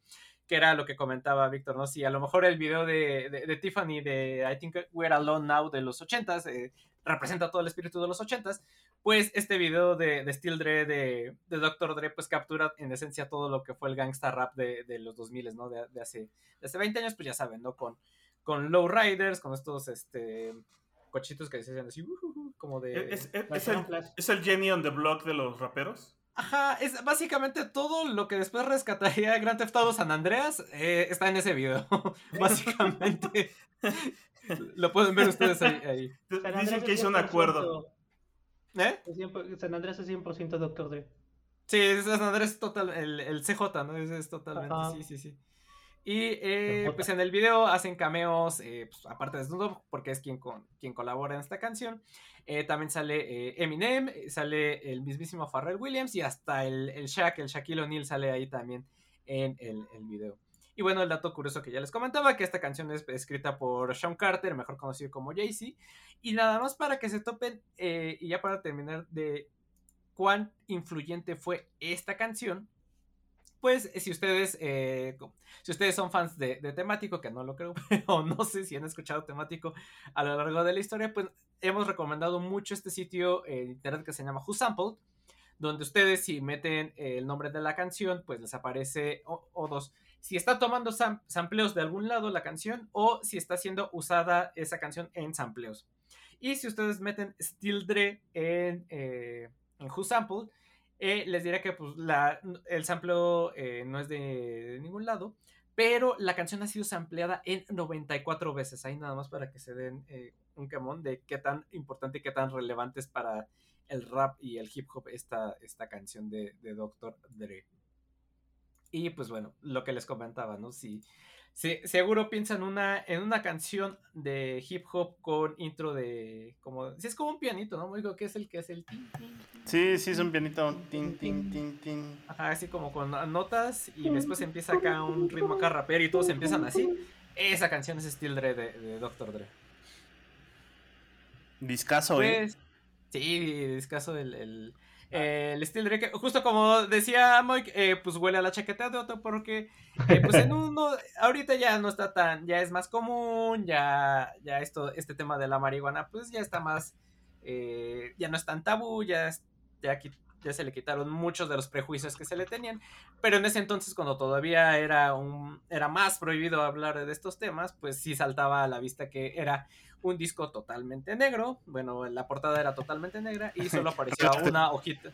que era lo que comentaba Víctor, ¿no? Si a lo mejor el video de, de, Tiffany de I Think We're Alone Now de los 80s eh, representa todo el espíritu de los 80s, pues este video de, de Steel Dre, de, de Dr. Dre, pues captura en esencia todo lo que fue el gangsta rap de, de los 2000, ¿no? De, hace, de hace 20 años, pues ya saben, ¿no? Con, con low riders, con estos, este cochitos que se hacían así, uh, uh, uh, como de... ¿Es, el, ¿Es el Jenny on the Block de los raperos? Ajá, es básicamente todo lo que después rescataría Grand Theft Auto San Andreas eh, está en ese video. *laughs* básicamente. *laughs* lo pueden ver ustedes ahí. Dicen que hizo un acuerdo. ¿Eh? San Andreas es 100% Doctor Dre. Sí, San Andreas es total, el, el CJ, ¿no? Es, es totalmente, sí, sí, sí. Y eh, pues en el video hacen cameos, eh, pues, aparte de Snoop, porque es quien, con, quien colabora en esta canción. Eh, también sale Eminem, sale el mismísimo Pharrell Williams y hasta el, el Shaq, el Shaquille O'Neal sale ahí también en el, el video. Y bueno, el dato curioso que ya les comentaba, que esta canción es escrita por Sean Carter, mejor conocido como Jay-Z. Y nada más para que se topen, eh, y ya para terminar de cuán influyente fue esta canción, pues si ustedes, eh, si ustedes son fans de, temático, que no lo creo, *laughs* o no sé si han escuchado temático a lo largo de la historia, pues hemos recomendado mucho este sitio en internet que se llama Who Sampled, donde ustedes si meten el nombre de la canción, pues les aparece o, dos, si está tomando sampleos de algún lado la canción o si está siendo usada esa canción en sampleos. Y si ustedes meten Still Dre en, eh, en Who Sampled, eh, les diré que pues, la, el sampleo eh, no es de, ningún lado, pero la canción ha sido sampleada en 94 veces. Ahí nada más para que se den un quemón de qué tan importante y qué tan relevante es para el rap y el hip hop esta, esta canción de, de Dr. Dre. Y pues bueno, lo que les comentaba, ¿no? Si, Sí, seguro piensa en una, en una canción de hip hop con intro de. como. Sí, es como un pianito, ¿no? Digo que es el que es el. Sí, sí, es un pianito. Tin, tin, tin, tin. Ajá, así como con notas y después empieza acá un ritmo acá rapero y todos empiezan así. Esa canción es Steel Dre de, de Dr. Dre. Discaso, ¿eh? Pues, sí, discaso el, el, eh, el Steel Dre, justo como decía Mike, eh, pues huele a la chaqueta de otro porque eh, pues en uno, ahorita ya no está tan, ya es más común, ya, ya esto, este tema de la marihuana pues ya está más, ya no es tan tabú, ya, ya, ya se le quitaron muchos de los prejuicios que se le tenían, pero en ese entonces cuando todavía era, un, era más prohibido hablar de estos temas, pues sí saltaba a la vista que era un disco totalmente negro. Bueno, la portada era totalmente negra y solo *laughs* aparecía una hojita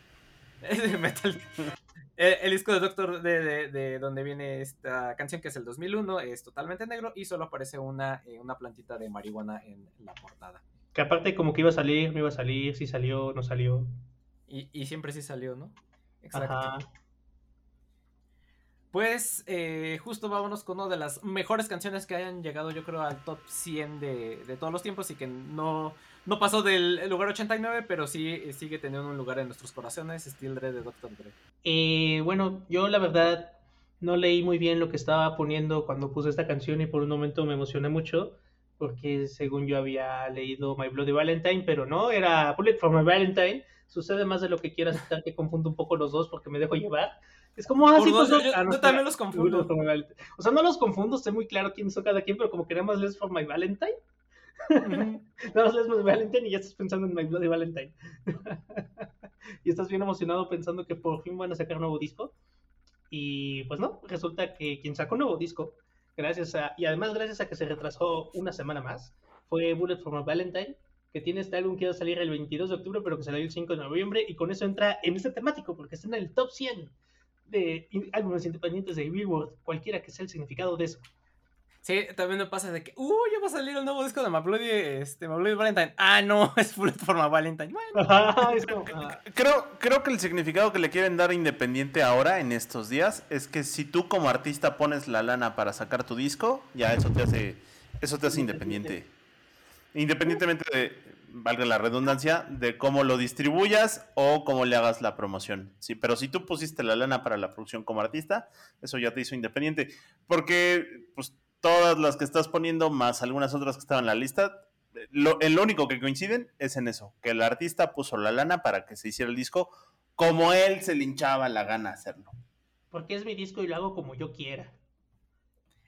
*laughs* de metal. El, disco de Doctor, de, de, donde viene esta canción, que es el 2001, es totalmente negro y solo aparece una, eh, una plantita de marihuana en la portada. Que aparte como que iba a salir, no iba a salir, si salió, no salió. Y, y siempre sí salió, ¿no? Exacto. Pues eh, justo vámonos con una de las mejores canciones que hayan llegado yo creo al top 100 de, todos los tiempos y que no, no pasó del lugar 89, pero sí eh, sigue teniendo un lugar en nuestros corazones, Steel Dre de Dr. Dre. Eh, bueno, yo la verdad no leí muy bien lo que estaba poniendo cuando puse esta canción y por un momento me emocioné mucho porque según yo había leído My Bloody Valentine, pero no, era Bullet for My Valentine. Sucede más de lo que quieras, *laughs* que confundo un poco los dos porque me dejo llevar. Es como así. Ah, pues, yo, ah, también los confundo. O sea, no los confundo, sé muy claro quién son cada quien, pero como que nada más lees for my Valentine. *laughs* nada más lees my Valentine y ya estás pensando en my Bloody Valentine. *laughs* y estás bien emocionado pensando que por fin van a sacar un nuevo disco. Y pues no, resulta que quien sacó un nuevo disco, gracias a, y además gracias a que se retrasó una semana más, fue Bullet for Valentine, que tiene este álbum que iba a salir el 22 de octubre, pero que salió el 5 de noviembre, y con eso entra en este temático, porque está en el top 100 de álbumes independientes de Billboard, cualquiera que sea el significado de eso. Sí, también me pasa de que, uh, ya va a salir el nuevo disco de My este, Valentine. Ah, no, *laughs* es Bullet for My Valentine. *laughs* creo, creo que el significado que le quieren dar a Independiente ahora, en estos días, es que si tú como artista pones la lana para sacar tu disco, ya eso te hace, eso te hace independiente. Independientemente de, valga la redundancia, de cómo lo distribuyas o cómo le hagas la promoción. Sí, pero si tú pusiste la lana para la producción como artista, eso ya te hizo independiente. Porque, pues, todas las que estás poniendo, más algunas otras que estaban en la lista, lo, lo único que coinciden es en eso, que el artista puso la lana para que se hiciera el disco como él se le hinchaba la gana hacerlo. Porque es mi disco y lo hago como yo quiera.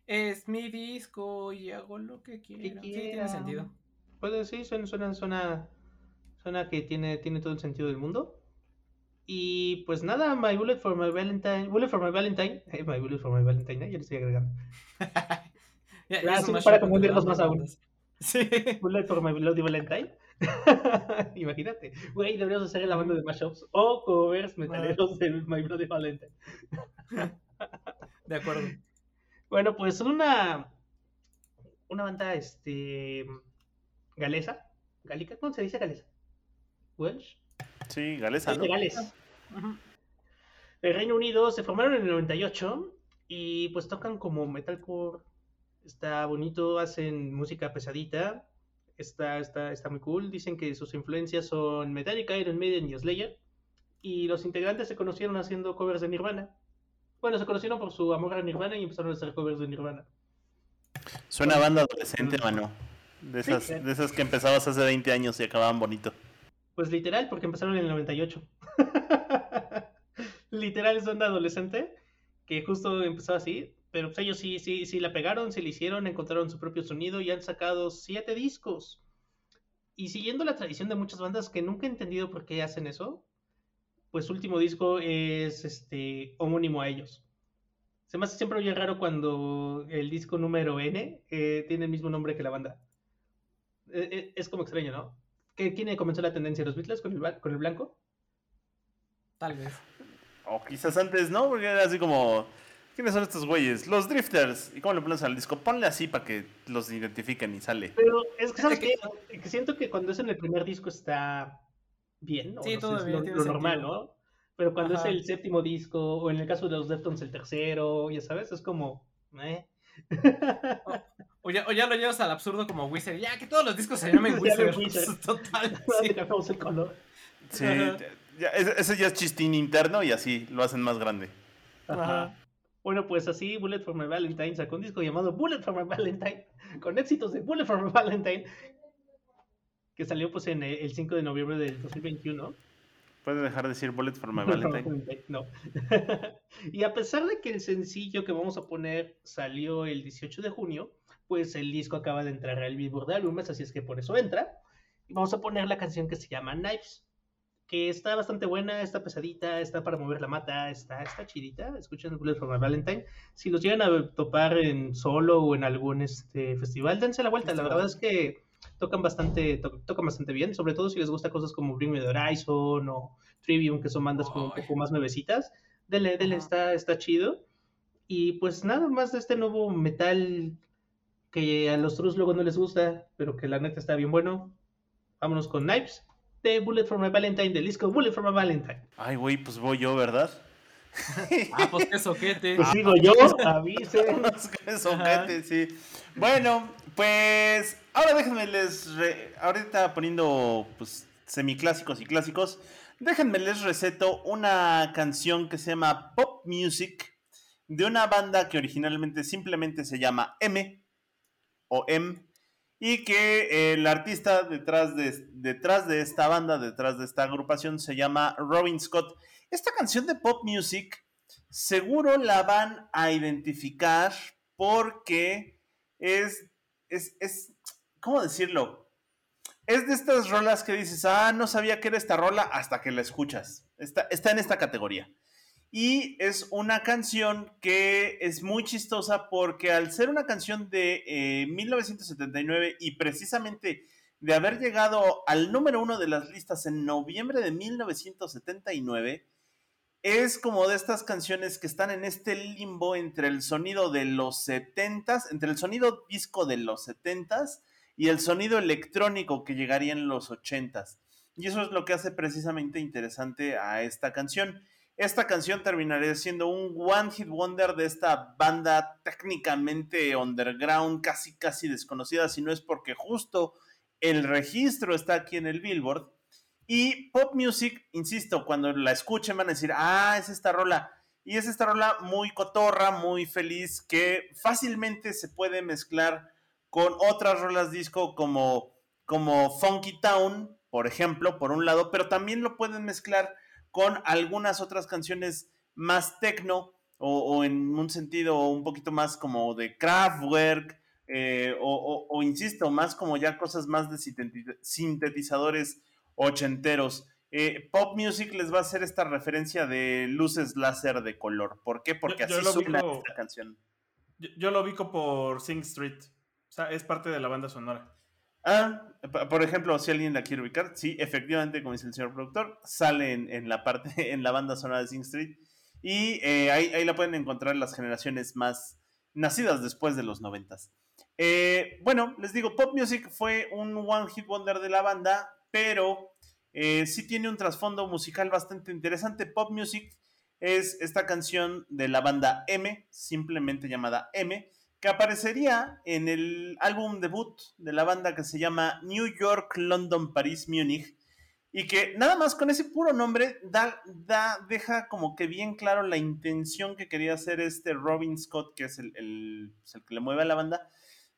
Es mi disco y hago lo que quiera. Sí, tiene sentido. Puede, sí, suena, suena, suena, suena que tiene, tiene todo el sentido del mundo. Y pues nada, My Bullet for My Valentine. Bullet for My Valentine. Eh, *laughs* my Bullet for My Valentine, ¿eh? ya lo estoy agregando. *laughs* para confundirlos más aún. Sí. *laughs* Bullet for My Bloody Valentine. *laughs* Imagínate. Güey, deberíamos hacer la banda de mashups o covers metaleros de My Bloody Valentine. *laughs* de acuerdo. Bueno, pues son una. Una banda, este galesa, galica, ¿cómo se dice galesa? Welsh. Sí, galesa, ¿no? Gales. El Reino Unido se formaron en el 98 y pues tocan como metalcore. Está bonito, hacen música pesadita. Está, está, está muy cool. Dicen que sus influencias son Metallica, Iron Maiden y Slayer. Y los integrantes se conocieron haciendo covers de Nirvana. Bueno, se conocieron por su amor a Nirvana y empezaron a hacer covers de Nirvana. Suena a banda adolescente, mano. De Sí, esas, sí. de esas que empezabas hace 20 años y acababan bonito. Pues literal, porque empezaron en el 98. *laughs* literal es onda adolescente, que justo empezó así, pero pues ellos sí, sí, sí la pegaron, se le hicieron, encontraron su propio sonido y han sacado siete discos. Y siguiendo la tradición de muchas bandas que nunca he entendido por qué hacen eso, pues su último disco es este homónimo a ellos. Se me hace siempre bien raro cuando el disco número N eh, tiene el mismo nombre que la banda. Eh, eh, es como extraño, ¿no? ¿Qué- ¿Quién comenzó la tendencia? ¿Los Beatles con el, con el blanco? Tal vez. O quizás antes, ¿no? Porque era así como. ¿Quiénes son estos güeyes? Los Drifters. ¿Y cómo le pones al disco? Ponle así para que los identifiquen y sale. Pero es que, ¿sabes Es que- qué? Que siento que cuando es en el primer disco está bien, ¿no? Sí, No sé, todo es bien, lo, tiene lo normal. ¿no? Pero cuando Ajá. es el séptimo disco, o en el caso de los Deftones el tercero, ya sabes, es como... eh. O ya, o ya lo llevas al absurdo como Wizard. Ya, que todos los discos se llamen *laughs* Wizard. *laughs* Total. *laughs* Le sí. cambiamos el color. Sí, ya- ese, ese ya es chistín interno y así lo hacen más grande. Ajá. Bueno, pues así Bullet for My Valentine sacó un disco llamado Bullet for My Valentine, con éxitos de Bullet for My Valentine, que salió pues en el el 5 de noviembre del 2021. Puede dejar de decir Bullet for My. *laughs* Valentine, No. *laughs* y a pesar de que el sencillo que vamos a poner salió el 18 de junio, pues el disco acaba de entrar al Billboard de álbumes, así es que por eso entra. Y vamos a poner la canción que se llama Knives, que está bastante buena, está pesadita, está para mover la mata, está, está chidita. Escuchen Bullet for My Valentine. Si los llegan a topar en solo o en algún este, festival, dense la vuelta. La verdad es que tocan bastante, to- tocan bastante bien, sobre todo si les gusta cosas como Bring Me the Horizon o Trivium, que son bandas como un poco más nuevecitas. Denle, Ajá. está, está chido. Y pues nada más de este nuevo metal que a los trus luego no les gusta, pero que la neta está bien bueno. Vámonos con Knives de Bullet for My Valentine, del disco Bullet for My Valentine. Ay, güey, pues voy yo, ¿verdad? *laughs* Ah, pues qué soquete. Pues sigo yo, *laughs* avisen. Es que es ojete, sí. Bueno, pues ahora déjenme les re- ahorita poniendo pues semiclásicos y clásicos, déjenme les receto una canción que se llama Pop Music de una banda que originalmente simplemente se llama M o M y que el artista detrás de, detrás de esta banda, detrás de esta agrupación se llama Robin Scott. Esta canción de Pop Music seguro la van a identificar porque es, es, es, ¿cómo decirlo? Es de estas rolas que dices, ah, no sabía que era esta rola hasta que la escuchas. Está, está en esta categoría. Y es una canción que es muy chistosa porque al ser una canción de eh, 1979 y precisamente de haber llegado al número uno de las listas en noviembre de 1979, es como de estas canciones que están en este limbo entre el sonido de los 70s, entre el sonido disco de los 70s y el sonido electrónico que llegaría en los 80s. Y eso es lo que hace precisamente interesante a esta canción. Esta canción terminaría siendo un One Hit Wonder de esta banda técnicamente underground, casi casi desconocida, si no es porque justo el registro está aquí en el Billboard. Y pop music, insisto, cuando la escuchen van a decir, ah, es esta rola. Y es esta rola muy cotorra, muy feliz, que fácilmente se puede mezclar con otras rolas disco como, como Funky Town, por ejemplo, por un lado, pero también lo pueden mezclar con algunas otras canciones más techno o, o en un sentido un poquito más como de Kraftwerk eh, o, o- o, insisto, más como ya cosas más de sinteti- sintetizadores ochenteros. Eh, pop Music les va a hacer esta referencia de luces láser de color. ¿Por qué? Porque Yo- así suena esta canción. Yo, yo lo ubico por Sing Street. O sea, es parte de la banda sonora. Ah, por ejemplo, si alguien la quiere ubicar, sí, efectivamente, como dice el señor productor, sale en, en la parte, *laughs* en la banda sonora de Sing Street. Y eh, ahí, ahí la pueden encontrar las generaciones más nacidas después de los noventas. Eh, bueno, les digo, Pop Music fue un One Hit Wonder de la banda, pero eh, sí tiene un trasfondo musical bastante interesante. Pop Music es esta canción de la banda M, simplemente llamada M, que aparecería en el álbum debut de la banda que se llama New York, London, París, Múnich, y que nada más con ese puro nombre da, deja como que bien claro la intención que quería hacer este Robin Scott, que es el, el, pues, el que le mueve a la banda,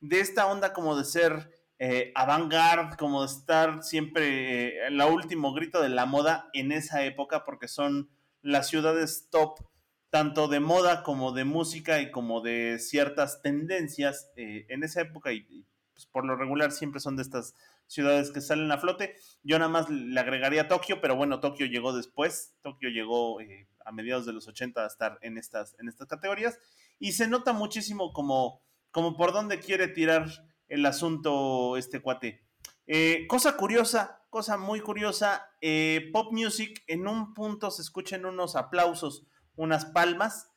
de esta onda como de ser eh, avant-garde, como de estar siempre eh, en la último grito de la moda en esa época, porque son las ciudades top, tanto de moda como de música y como de ciertas tendencias eh, en esa época, y, pues, por lo regular siempre son de estas ciudades que salen a flote. Yo nada más le agregaría Tokio, pero bueno, Tokio llegó después. Tokio llegó eh, a mediados de los 80 a estar en estas, en estas categorías. Y se nota muchísimo como, como por dónde quiere tirar el asunto este cuate. Eh, cosa curiosa, cosa muy curiosa, Pop Music en un punto se escuchan unos aplausos, unas palmas.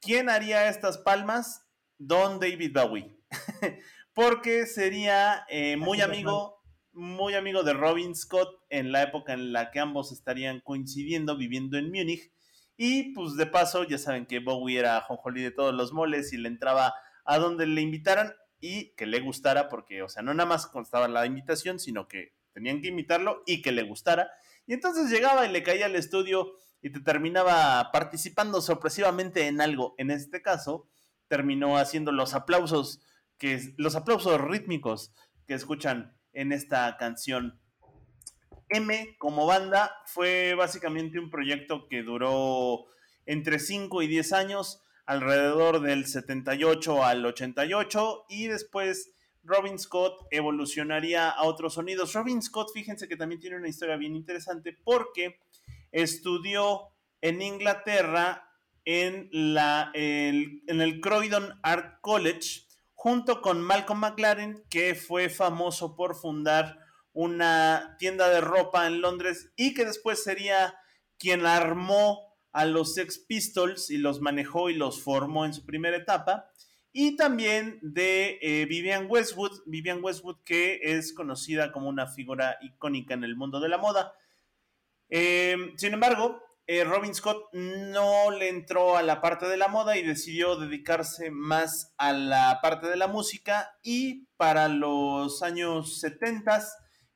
¿Quién haría estas palmas? Don David Bowie. *laughs* Porque sería eh, muy amigo muy amigo de Robin Scott en la época en la que ambos estarían coincidiendo viviendo en Múnich. Y pues de paso, ya saben que Bowie era jonjolí de todos los moles y le entraba a donde le invitaran y que le gustara, porque, o sea, no nada más constaba la invitación, sino que tenían que invitarlo y que le gustara. Y entonces llegaba y le caía al estudio y te terminaba participando sorpresivamente en algo. En este caso, terminó haciendo los aplausos, que los aplausos rítmicos que escuchan en esta canción. M como banda fue básicamente un proyecto que duró entre 5 y 10 años, alrededor del 78 al 88, y después Robin Scott evolucionaría a otros sonidos. Robin Scott, fíjense que también tiene una historia bien interesante porque estudió en Inglaterra en, la, el, en el Croydon Art College junto con Malcolm McLaren, que fue famoso por fundar una tienda de ropa en Londres y que después sería quien armó a los Sex Pistols y los manejó y los formó en su primera etapa. Y también de eh, Vivian Westwood, Vivian Westwood que es conocida como una figura icónica en el mundo de la moda. Eh, sin embargo, eh, Robin Scott no le entró a la parte de la moda y decidió dedicarse más a la parte de la música y para los años 70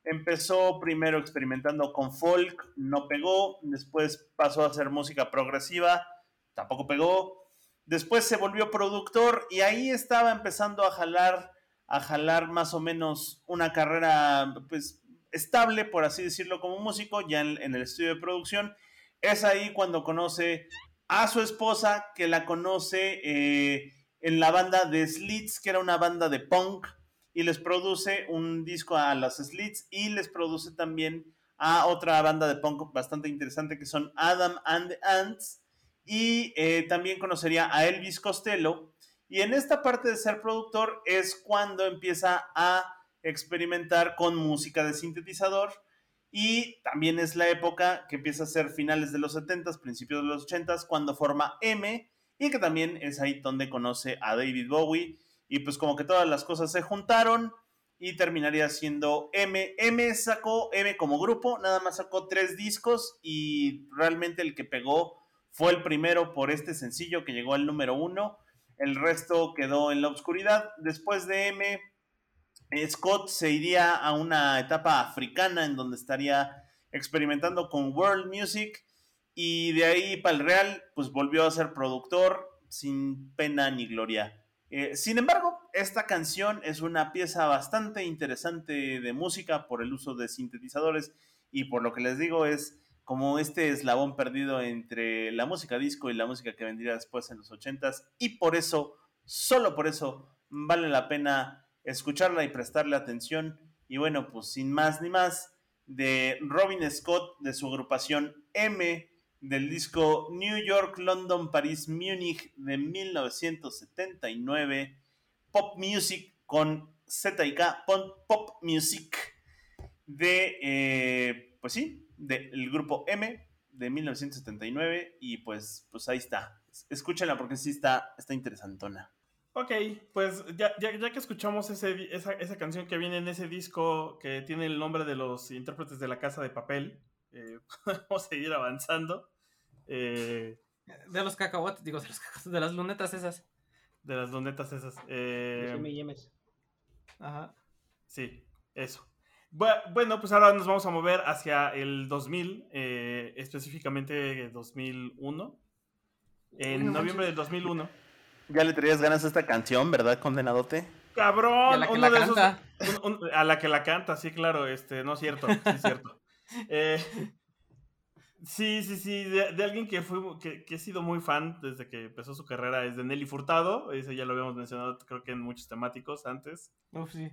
empezó primero experimentando con folk, no pegó, después pasó a hacer música progresiva, tampoco pegó, después se volvió productor y ahí estaba empezando a jalar a jalar más o menos una carrera pues estable, por así decirlo, como músico, ya en, el estudio de producción es ahí cuando conoce a su esposa, que la conoce eh, en la banda de Slits, que era una banda de punk, y les produce un disco a las Slits y les produce también a otra banda de punk bastante interesante que son Adam and the Ants. Y eh, también conocería a Elvis Costello. Y en esta parte de ser productor es cuando empieza a experimentar con música de sintetizador y también es la época que empieza a ser finales de los 70s, principios de los 80s, cuando forma M, y que también es ahí donde conoce a David Bowie. Y pues como que todas las cosas se juntaron y terminaría siendo M. M sacó, M como grupo, nada más sacó tres discos y realmente el que pegó fue el primero por este sencillo que llegó al número uno. El resto quedó en la oscuridad. Después de M Scott se iría a una etapa africana en donde estaría experimentando con world music y de ahí para el Real pues volvió a ser productor sin pena ni gloria. Eh, sin embargo, esta canción es una pieza bastante interesante de música por el uso de sintetizadores y por lo que les digo es como este eslabón perdido entre la música disco y la música que vendría después en los 80s y por eso, solo por eso, vale la pena escucharla y prestarle atención. Y bueno, pues sin más ni más, de Robin Scott, de su agrupación M, del disco New York, London, París, Múnich de 1979, Pop Music con Z y K, Pop Music de, eh, pues sí, del grupo M de 1979 y pues, pues ahí está. Escúchala porque sí está, está interesantona. Ok, pues ya, ya, ya que escuchamos ese, esa, esa, canción que viene en ese disco que tiene el nombre de los intérpretes de la casa de papel, eh, *laughs* podemos seguir avanzando. Eh, de los cacahuates, digo, de los cacahuates, de las lunetas esas. De las lunetas esas. Eh, Los M&M's. Ajá. Sí, eso. Bu- Bueno, pues ahora nos vamos a mover hacia el 2000, eh, específicamente 2001. En no noviembre del 2001. Ya le traías ganas a esta canción, ¿verdad, condenadote? Cabrón, a la que uno la de esos- canta. un- un- a la que la canta, sí, claro, este, no es cierto, sí es cierto. *laughs* Eh, sí, sí, sí, de, de alguien que fue, que, que he sido muy fan desde que empezó su carrera es de Nelly Furtado, ese ya lo habíamos mencionado creo que en muchos temáticos antes. Uf, sí.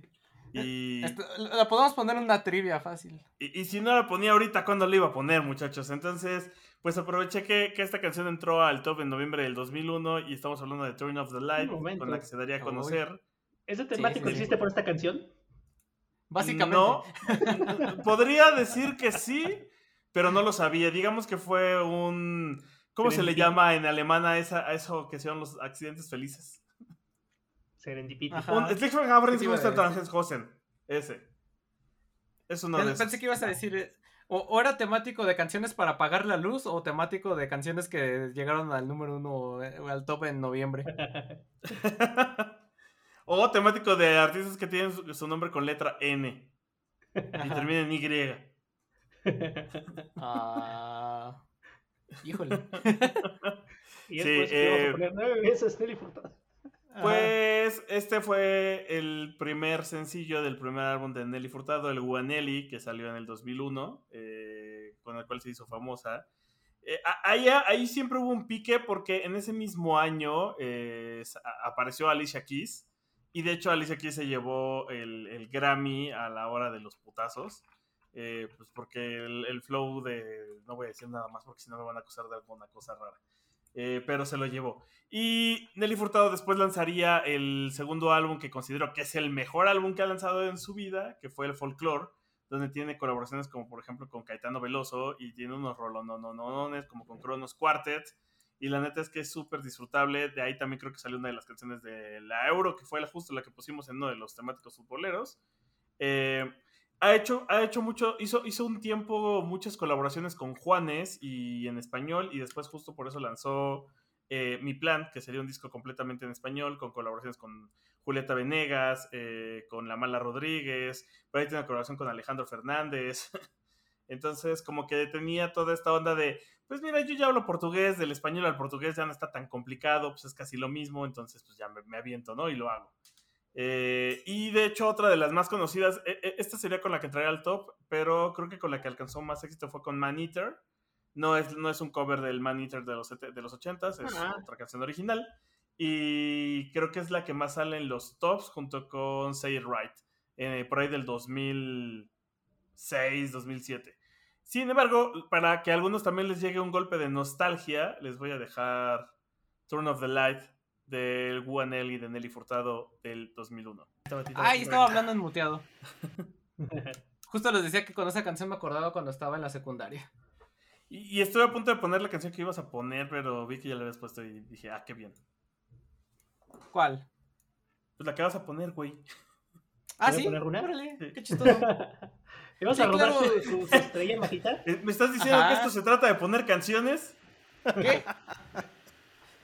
Y, la podemos poner en una trivia fácil. y, y si no la ponía ahorita, ¿cuándo la iba a poner, muchachos? Entonces, pues aproveché que, que esta canción entró al top en noviembre del 200001 y estamos hablando de Turn Off the Light, con la que se daría a conocer. ¿Ese temático sí, hiciste por esta canción? Básicamente. No, *laughs* podría decir que sí, pero no lo sabía. Digamos que fue un... ¿Cómo se le llama en alemán a, esa, a eso que son los accidentes felices? Serendipity. Un Slickman Habrens. Ese. Es uno de Pen- esos. Pensé que ibas a decir, o, o era temático de canciones para apagar la luz, o temático de canciones que llegaron al número uno, eh, o al top en noviembre. *laughs* o temático de artistas que tienen su, su nombre con letra N y termina en Y. *laughs* Ah, híjole. *laughs* y Sí, vamos eh, a poner nueve veces Nelly Furtado. Pues este fue el primer sencillo del primer álbum de Nelly Furtado, el Guanelli, que salió en el 2001, eh, con el cual se hizo famosa. Eh, ahí, siempre hubo un pique porque en ese mismo año eh, apareció Alicia Keys y de hecho Alicia Keys se llevó el, el Grammy a la hora de los putazos. eh, pues porque el, el flow de... No voy a decir nada más porque si no me van a acusar de alguna cosa rara. Eh, pero se lo llevó. Y Nelly Furtado después lanzaría el segundo álbum que considero que es el mejor álbum que ha lanzado en su vida, que fue el Folklore, donde tiene colaboraciones como por ejemplo con Caetano Veloso y tiene unos rolonononones como con Cronos Quartet. Y la neta es que es súper disfrutable. De ahí también creo que salió una de las canciones de la Euro, que fue justo la que pusimos en uno de los temáticos futboleros. Eh, ha hecho, ha hecho mucho, hizo, hizo un tiempo muchas colaboraciones con Juanes y en español, y después justo por eso lanzó eh, Mi Plan, que sería un disco completamente en español, con colaboraciones con Julieta Venegas, eh, con La Mala Rodríguez, por ahí tiene una colaboración con Alejandro Fernández. *laughs* Entonces, como que tenía toda esta onda de, pues mira, yo ya hablo portugués, del español al portugués ya no está tan complicado, pues es casi lo mismo, entonces pues ya me, me aviento, ¿no? Y lo hago. Eh, y de hecho, otra de las más conocidas, eh, eh, esta sería con la que entraría al top, pero creo que con la que alcanzó más éxito fue con Man Eater. No es, no es un cover del Man Eater de los, de los 80s, es Ah. otra canción original. Y creo que es la que más sale en los tops junto con Say It Right, eh, por ahí del 2006, 2007. Sin embargo, para que a algunos también les llegue un golpe de nostalgia, les voy a dejar Turn of the Light del Guanel y de Nelly Furtado del 2001. Ay, estaba hablando en muteado. *laughs* Justo les decía que con esa canción me acordaba cuando estaba en la secundaria. Y, y estuve a punto de poner la canción que ibas a poner, pero vi que ya la habías puesto y dije, ah, qué bien. ¿Cuál? Pues la que vas a poner, güey. Ah, ¿Voy a sí. Órale, Sí. qué chistoso. *laughs* ¿Te vas Sí, a robar claro. su, su- su estrella, Majita? *laughs* Eh, ¿Me estás diciendo Ajá. que esto se trata de poner canciones? ¿Qué?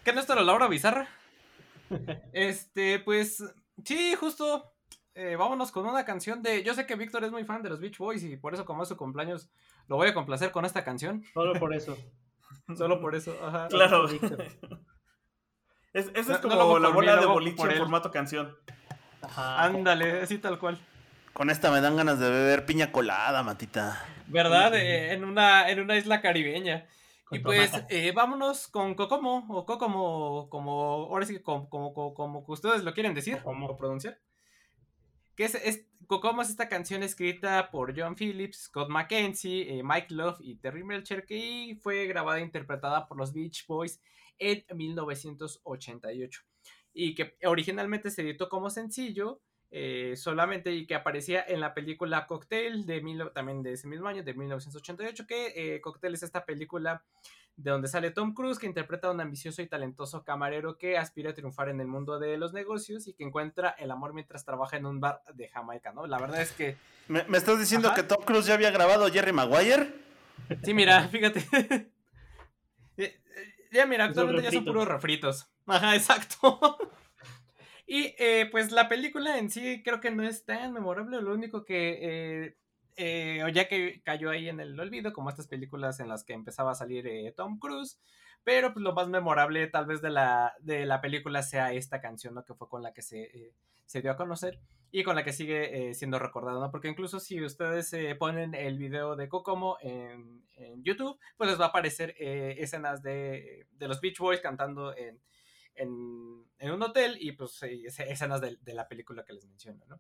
¿Qué no es la Laura Bizarra? Este, pues, sí, justo. eh, vámonos con una canción de. Yo sé que Víctor es muy fan de los Beach Boys y por eso, como es su cumpleaños, lo voy a complacer con esta canción. Solo por eso. *laughs* Solo por eso, ajá. Claro. Es, esa es No- no como la mí, bola de boliche por en formato canción. Ajá. Ándale, así tal cual. Con esta me dan ganas de beber piña colada, Matita. ¿Verdad? Eh, en, una, en una isla caribeña. Y pues eh, vámonos con Kokomo, o Kokomo, como, ahora sí que como, como, como, ustedes lo quieren decir, Kokomo. o pronunciar. Que es, es- Kokomo es esta canción escrita por John Phillips, Scott McKenzie, eh, Mike Love y Terry Melcher, que fue grabada e interpretada por los Beach Boys en 1988. Y que originalmente se editó como sencillo, eh, solamente y que aparecía en la película Cocktail de mil- también de ese mismo año, de 1988, que eh, Cocktail es esta película de donde sale Tom Cruise, que interpreta a un ambicioso y talentoso camarero que aspira a triunfar en el mundo de los negocios y que encuentra el amor mientras trabaja en un bar de Jamaica, ¿no? La verdad es que, ¿Me, me estás diciendo Ajá. que Tom Cruise ya había grabado Jerry Maguire? sí, mira, *laughs* fíjate. *laughs* Eh, eh, ya, mira, actualmente ya son puros refritos. Ajá, exacto. *laughs* Y eh, pues la película en sí creo que no es tan memorable. Lo único que eh, eh, ya que cayó ahí en el olvido, como estas películas en las que empezaba a salir eh, Tom Cruise. Pero pues, lo más memorable tal vez de la, de la película sea esta canción, ¿no? Que fue con la que se, eh, se dio a conocer y con la que sigue siendo recordado, ¿no? Porque incluso si ustedes ponen el video de Kokomo en, YouTube, pues les va a aparecer escenas de, de, los Beach Boys cantando en, en, un hotel y pues escenas de, de, la película que les menciono, ¿no?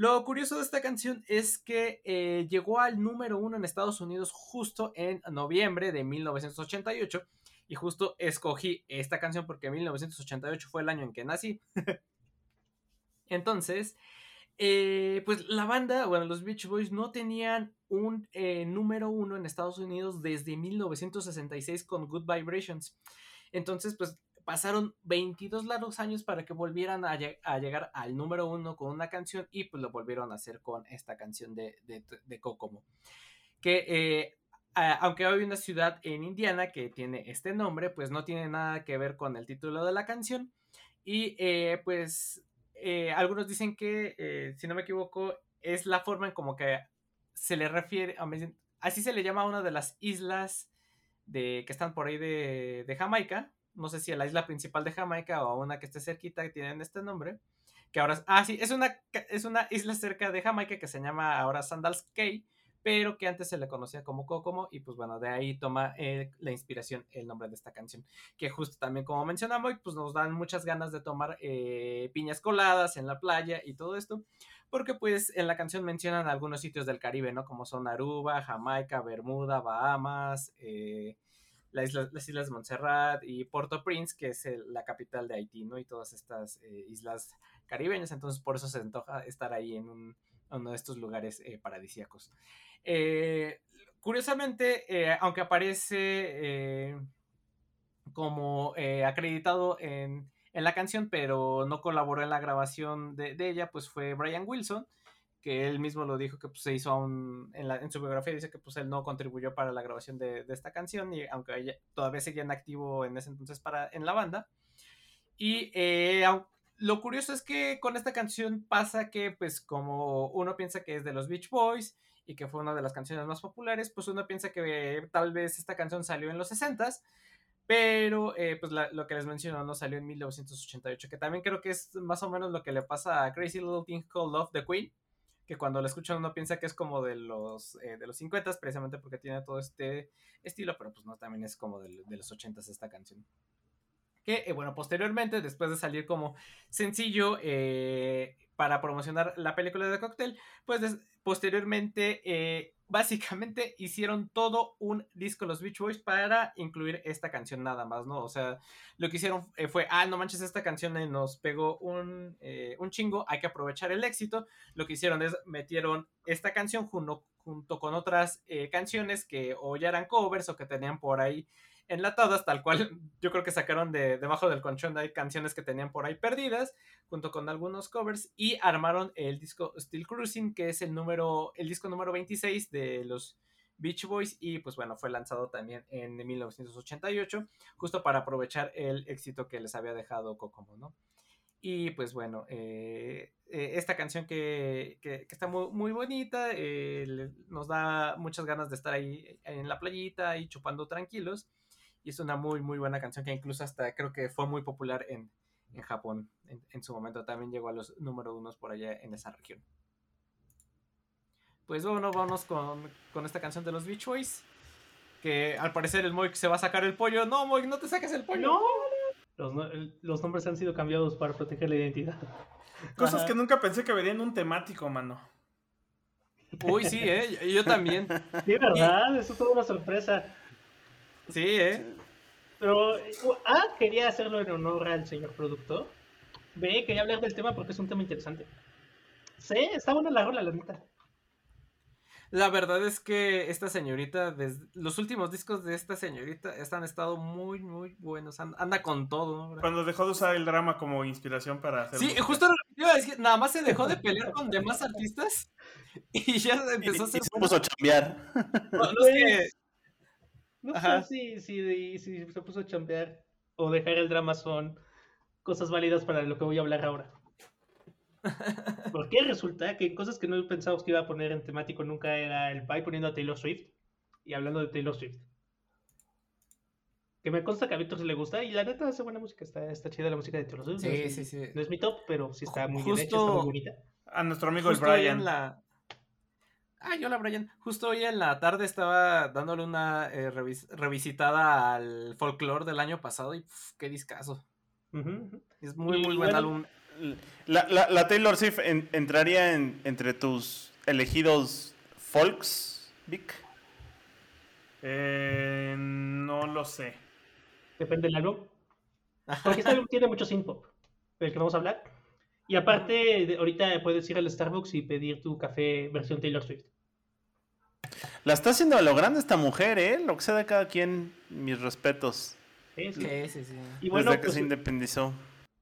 Lo curioso de esta canción es que eh, llegó al número uno en Estados Unidos justo en noviembre de 1988 y justo escogí esta canción porque 1988 fue el año en que nací. *laughs* Entonces, eh, pues la banda, bueno, los Beach Boys no tenían un eh, número uno en Estados Unidos desde 1966 con Good Vibrations. Entonces, pues pasaron 22 largos años para que volvieran a, lleg a, llegar al número uno con una canción y pues lo volvieron a hacer con esta canción de, de, de Kokomo. Que eh, aunque hay una ciudad en Indiana que tiene este nombre, pues no tiene nada que ver con el título de la canción. Y eh, pues eh, algunos dicen que, eh, si no me equivoco, es la forma en como que se le refiere, así se le llama a una de las islas de, que están por ahí de, Jamaica. No sé si la isla principal de Jamaica o a una que esté cerquita que tienen este nombre. Que ahora, ah, sí, es una, es una isla cerca de Jamaica que se llama ahora Sandals Cay pero que antes se le conocía como Kokomo y pues bueno, de ahí toma eh, la inspiración el nombre de esta canción, que justo también como mencionamos, pues nos dan muchas ganas de tomar eh, piñas coladas en la playa y todo esto, porque pues en la canción mencionan algunos sitios del Caribe, ¿no? Como son Aruba, Jamaica, Bermuda, Bahamas, eh, las islas de Montserrat y Puerto Prince, que es la capital de Haití, ¿no? Y todas estas eh, islas caribeñas, entonces por eso se antoja estar ahí en un, uno de estos lugares eh, paradisíacos. Eh, curiosamente, eh, aunque aparece eh, como acreditado en, en, la canción, pero no colaboró en la grabación de, de, ella, pues fue Brian Wilson, que él mismo lo dijo que pues, se hizo un, en, su biografía, dice que pues él no contribuyó para la grabación de, esta canción, y aunque ella todavía seguía en activo en ese entonces para, en la banda. Y eh, lo curioso es que con esta canción pasa que, pues, como uno piensa que es de los Beach Boys, y que fue una de las canciones más populares, pues uno piensa que tal vez esta canción salió en los 60s, pero eh, pues lo que les menciono no salió en 1988, que también creo que es más o menos lo que le pasa a Crazy Little Thing Called Love the Queen, que cuando la escuchan uno piensa que es como de los, eh, de los 50 precisamente porque tiene todo este estilo, pero pues no, también es como de, los 80 esta canción. Que eh, bueno, posteriormente, después de salir como sencillo, eh, para promocionar la película de cóctel, pues posteriormente eh, básicamente hicieron todo un disco los Beach Boys para incluir esta canción nada más, ¿no? O sea, lo que hicieron eh, fue, ah, no manches, esta canción eh, nos pegó un, eh, un, chingo, hay que aprovechar el éxito. Lo que hicieron es metieron esta canción junto, con otras canciones que o ya eran covers o que tenían por ahí enlatadas, tal cual yo creo que sacaron de debajo del colchón de canciones que tenían por ahí perdidas, junto con algunos covers, y armaron el disco Still Cruising, que es el número, el disco número 26 de los Beach Boys, y pues bueno, fue lanzado también en 1988, justo para aprovechar el éxito que les había dejado Kokomo, ¿no? Y pues bueno, eh, eh, esta canción que, que, está muy, muy bonita, eh, nos da muchas ganas de estar ahí en la playita y chupando tranquilos y es una muy muy buena canción que incluso hasta creo que fue muy popular en, en Japón en, en, su momento también llegó a los número unos por allá en esa región. Pues bueno vamos con, con esta canción de los Beach Boys que al parecer el Moik se va a sacar el pollo. No Moik no te saques el pollo. No. Los, los nombres han sido cambiados para proteger la identidad. *laughs* Cosas Ajá. que nunca pensé que verían un temático mano. Uy, sí, eh, yo también. *laughs* Sí, verdad, y... eso es toda una sorpresa. Sí, ¿eh? Pero A, quería hacerlo en honor al señor productor. B, quería hablar del tema porque es un tema interesante. C, está buena la rola, la neta. La verdad es que esta señorita, desde los últimos discos de esta señorita han estado muy, muy buenos. Anda con todo. ¿no? Cuando dejó de usar el drama como inspiración para hacer. Sí, música. justo lo que iba a decir, nada más se dejó de pelear con demás artistas y ya empezó a hacer. Y se puso a chambear. No, no es que no Ajá. sé si, si, si, se puso a chambear o dejar el drama son cosas válidas para lo que voy a hablar ahora. *laughs* Porque resulta que cosas que no pensábamos que iba a poner en temático nunca era el Pai poniendo a Taylor Swift y hablando de Taylor Swift. Que me consta que a Víctor se le gusta y la neta hace buena música, está, está chida la música de Taylor Swift. no Sí, es, sí, sí. no es mi top, pero sí está muy Justo- bien hecha, está muy bonita. A nuestro amigo Justo Brian. en la... Ah, yo la Brian. Justo hoy en la tarde estaba dándole una eh, revis- revisitada al folclore del año pasado y pf, qué discazo. Es muy, Y muy buen bueno, álbum. La, la- la Taylor Swift en- entraría en- entre tus elegidos folks, Vic. Eh, no lo sé. Depende del álbum. *laughs* Porque este álbum tiene mucho synth pop, del que vamos a hablar. Y aparte, de- ahorita puedes ir al Starbucks y pedir tu café versión Taylor Swift. La está haciendo a lo grande esta mujer, ¿eh? Lo que sea de cada quien, mis respetos. Sí, sí. Sí. Y bueno, desde que pues, se independizó.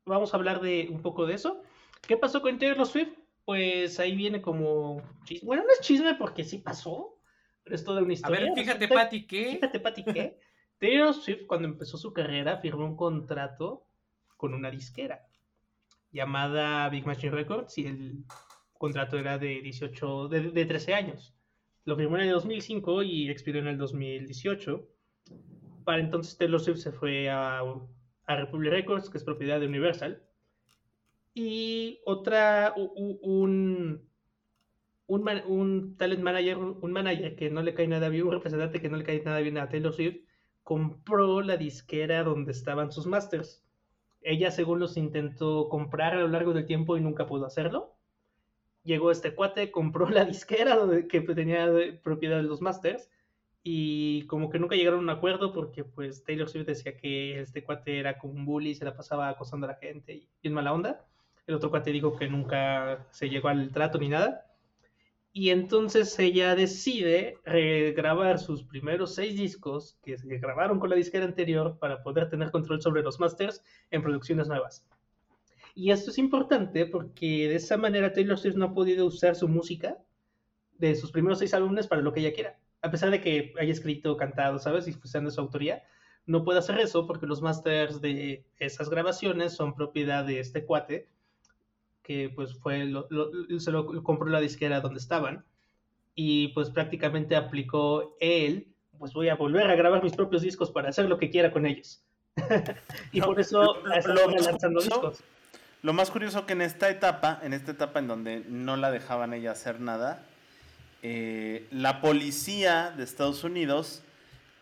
vamos a hablar de un poco de eso. ¿Qué pasó con Taylor Swift? Pues ahí viene como chisme. Bueno, no es chisme porque sí pasó, pero es toda una A historia. ver, fíjate, Resulta- Pati, que Fíjate, Pati, que *laughs* Taylor Swift, cuando empezó su carrera, firmó un contrato con una disquera llamada Big Machine Records y el contrato era de 18, de, de 13 años. Lo firmó en el 2005 y expiró en el 2018. Para entonces Taylor Swift se fue a, a Republic Records, que es propiedad de Universal. Y otra, un, un, un talent manager, un manager que no le cae nada bien, un representante que no le cae nada bien a Taylor Swift, compró la disquera donde estaban sus masters. Ella, según los intentó comprar a lo largo del tiempo y nunca pudo hacerlo. Llegó este cuate, compró la disquera que tenía propiedad de los masters y como que nunca llegaron a un acuerdo porque pues Taylor Swift decía que este cuate era como un bully, se la pasaba acosando a la gente y bien mala onda. El otro cuate dijo que nunca se llegó al trato ni nada. Y entonces ella decide regrabar sus primeros seis discos que se grabaron con la disquera anterior para poder tener control sobre los masters en producciones nuevas. Y esto es importante porque de esa manera Taylor Swift no ha podido usar su música de sus primeros seis álbumes para lo que ella quiera. A pesar de que haya escrito, cantado, ¿sabes? Y sean de su autoría, no puede hacer eso porque los masters de esas grabaciones son propiedad de este cuate que pues fue, lo, lo- se lo compró la disquera donde estaban y pues prácticamente aplicó él, pues voy a volver a grabar mis propios discos para hacer lo que quiera con ellos. *laughs* y No, por eso lo- lanzando discos. Lo más curioso que en esta etapa, en esta etapa en donde no la dejaban ella hacer nada, eh, la policía de Estados Unidos,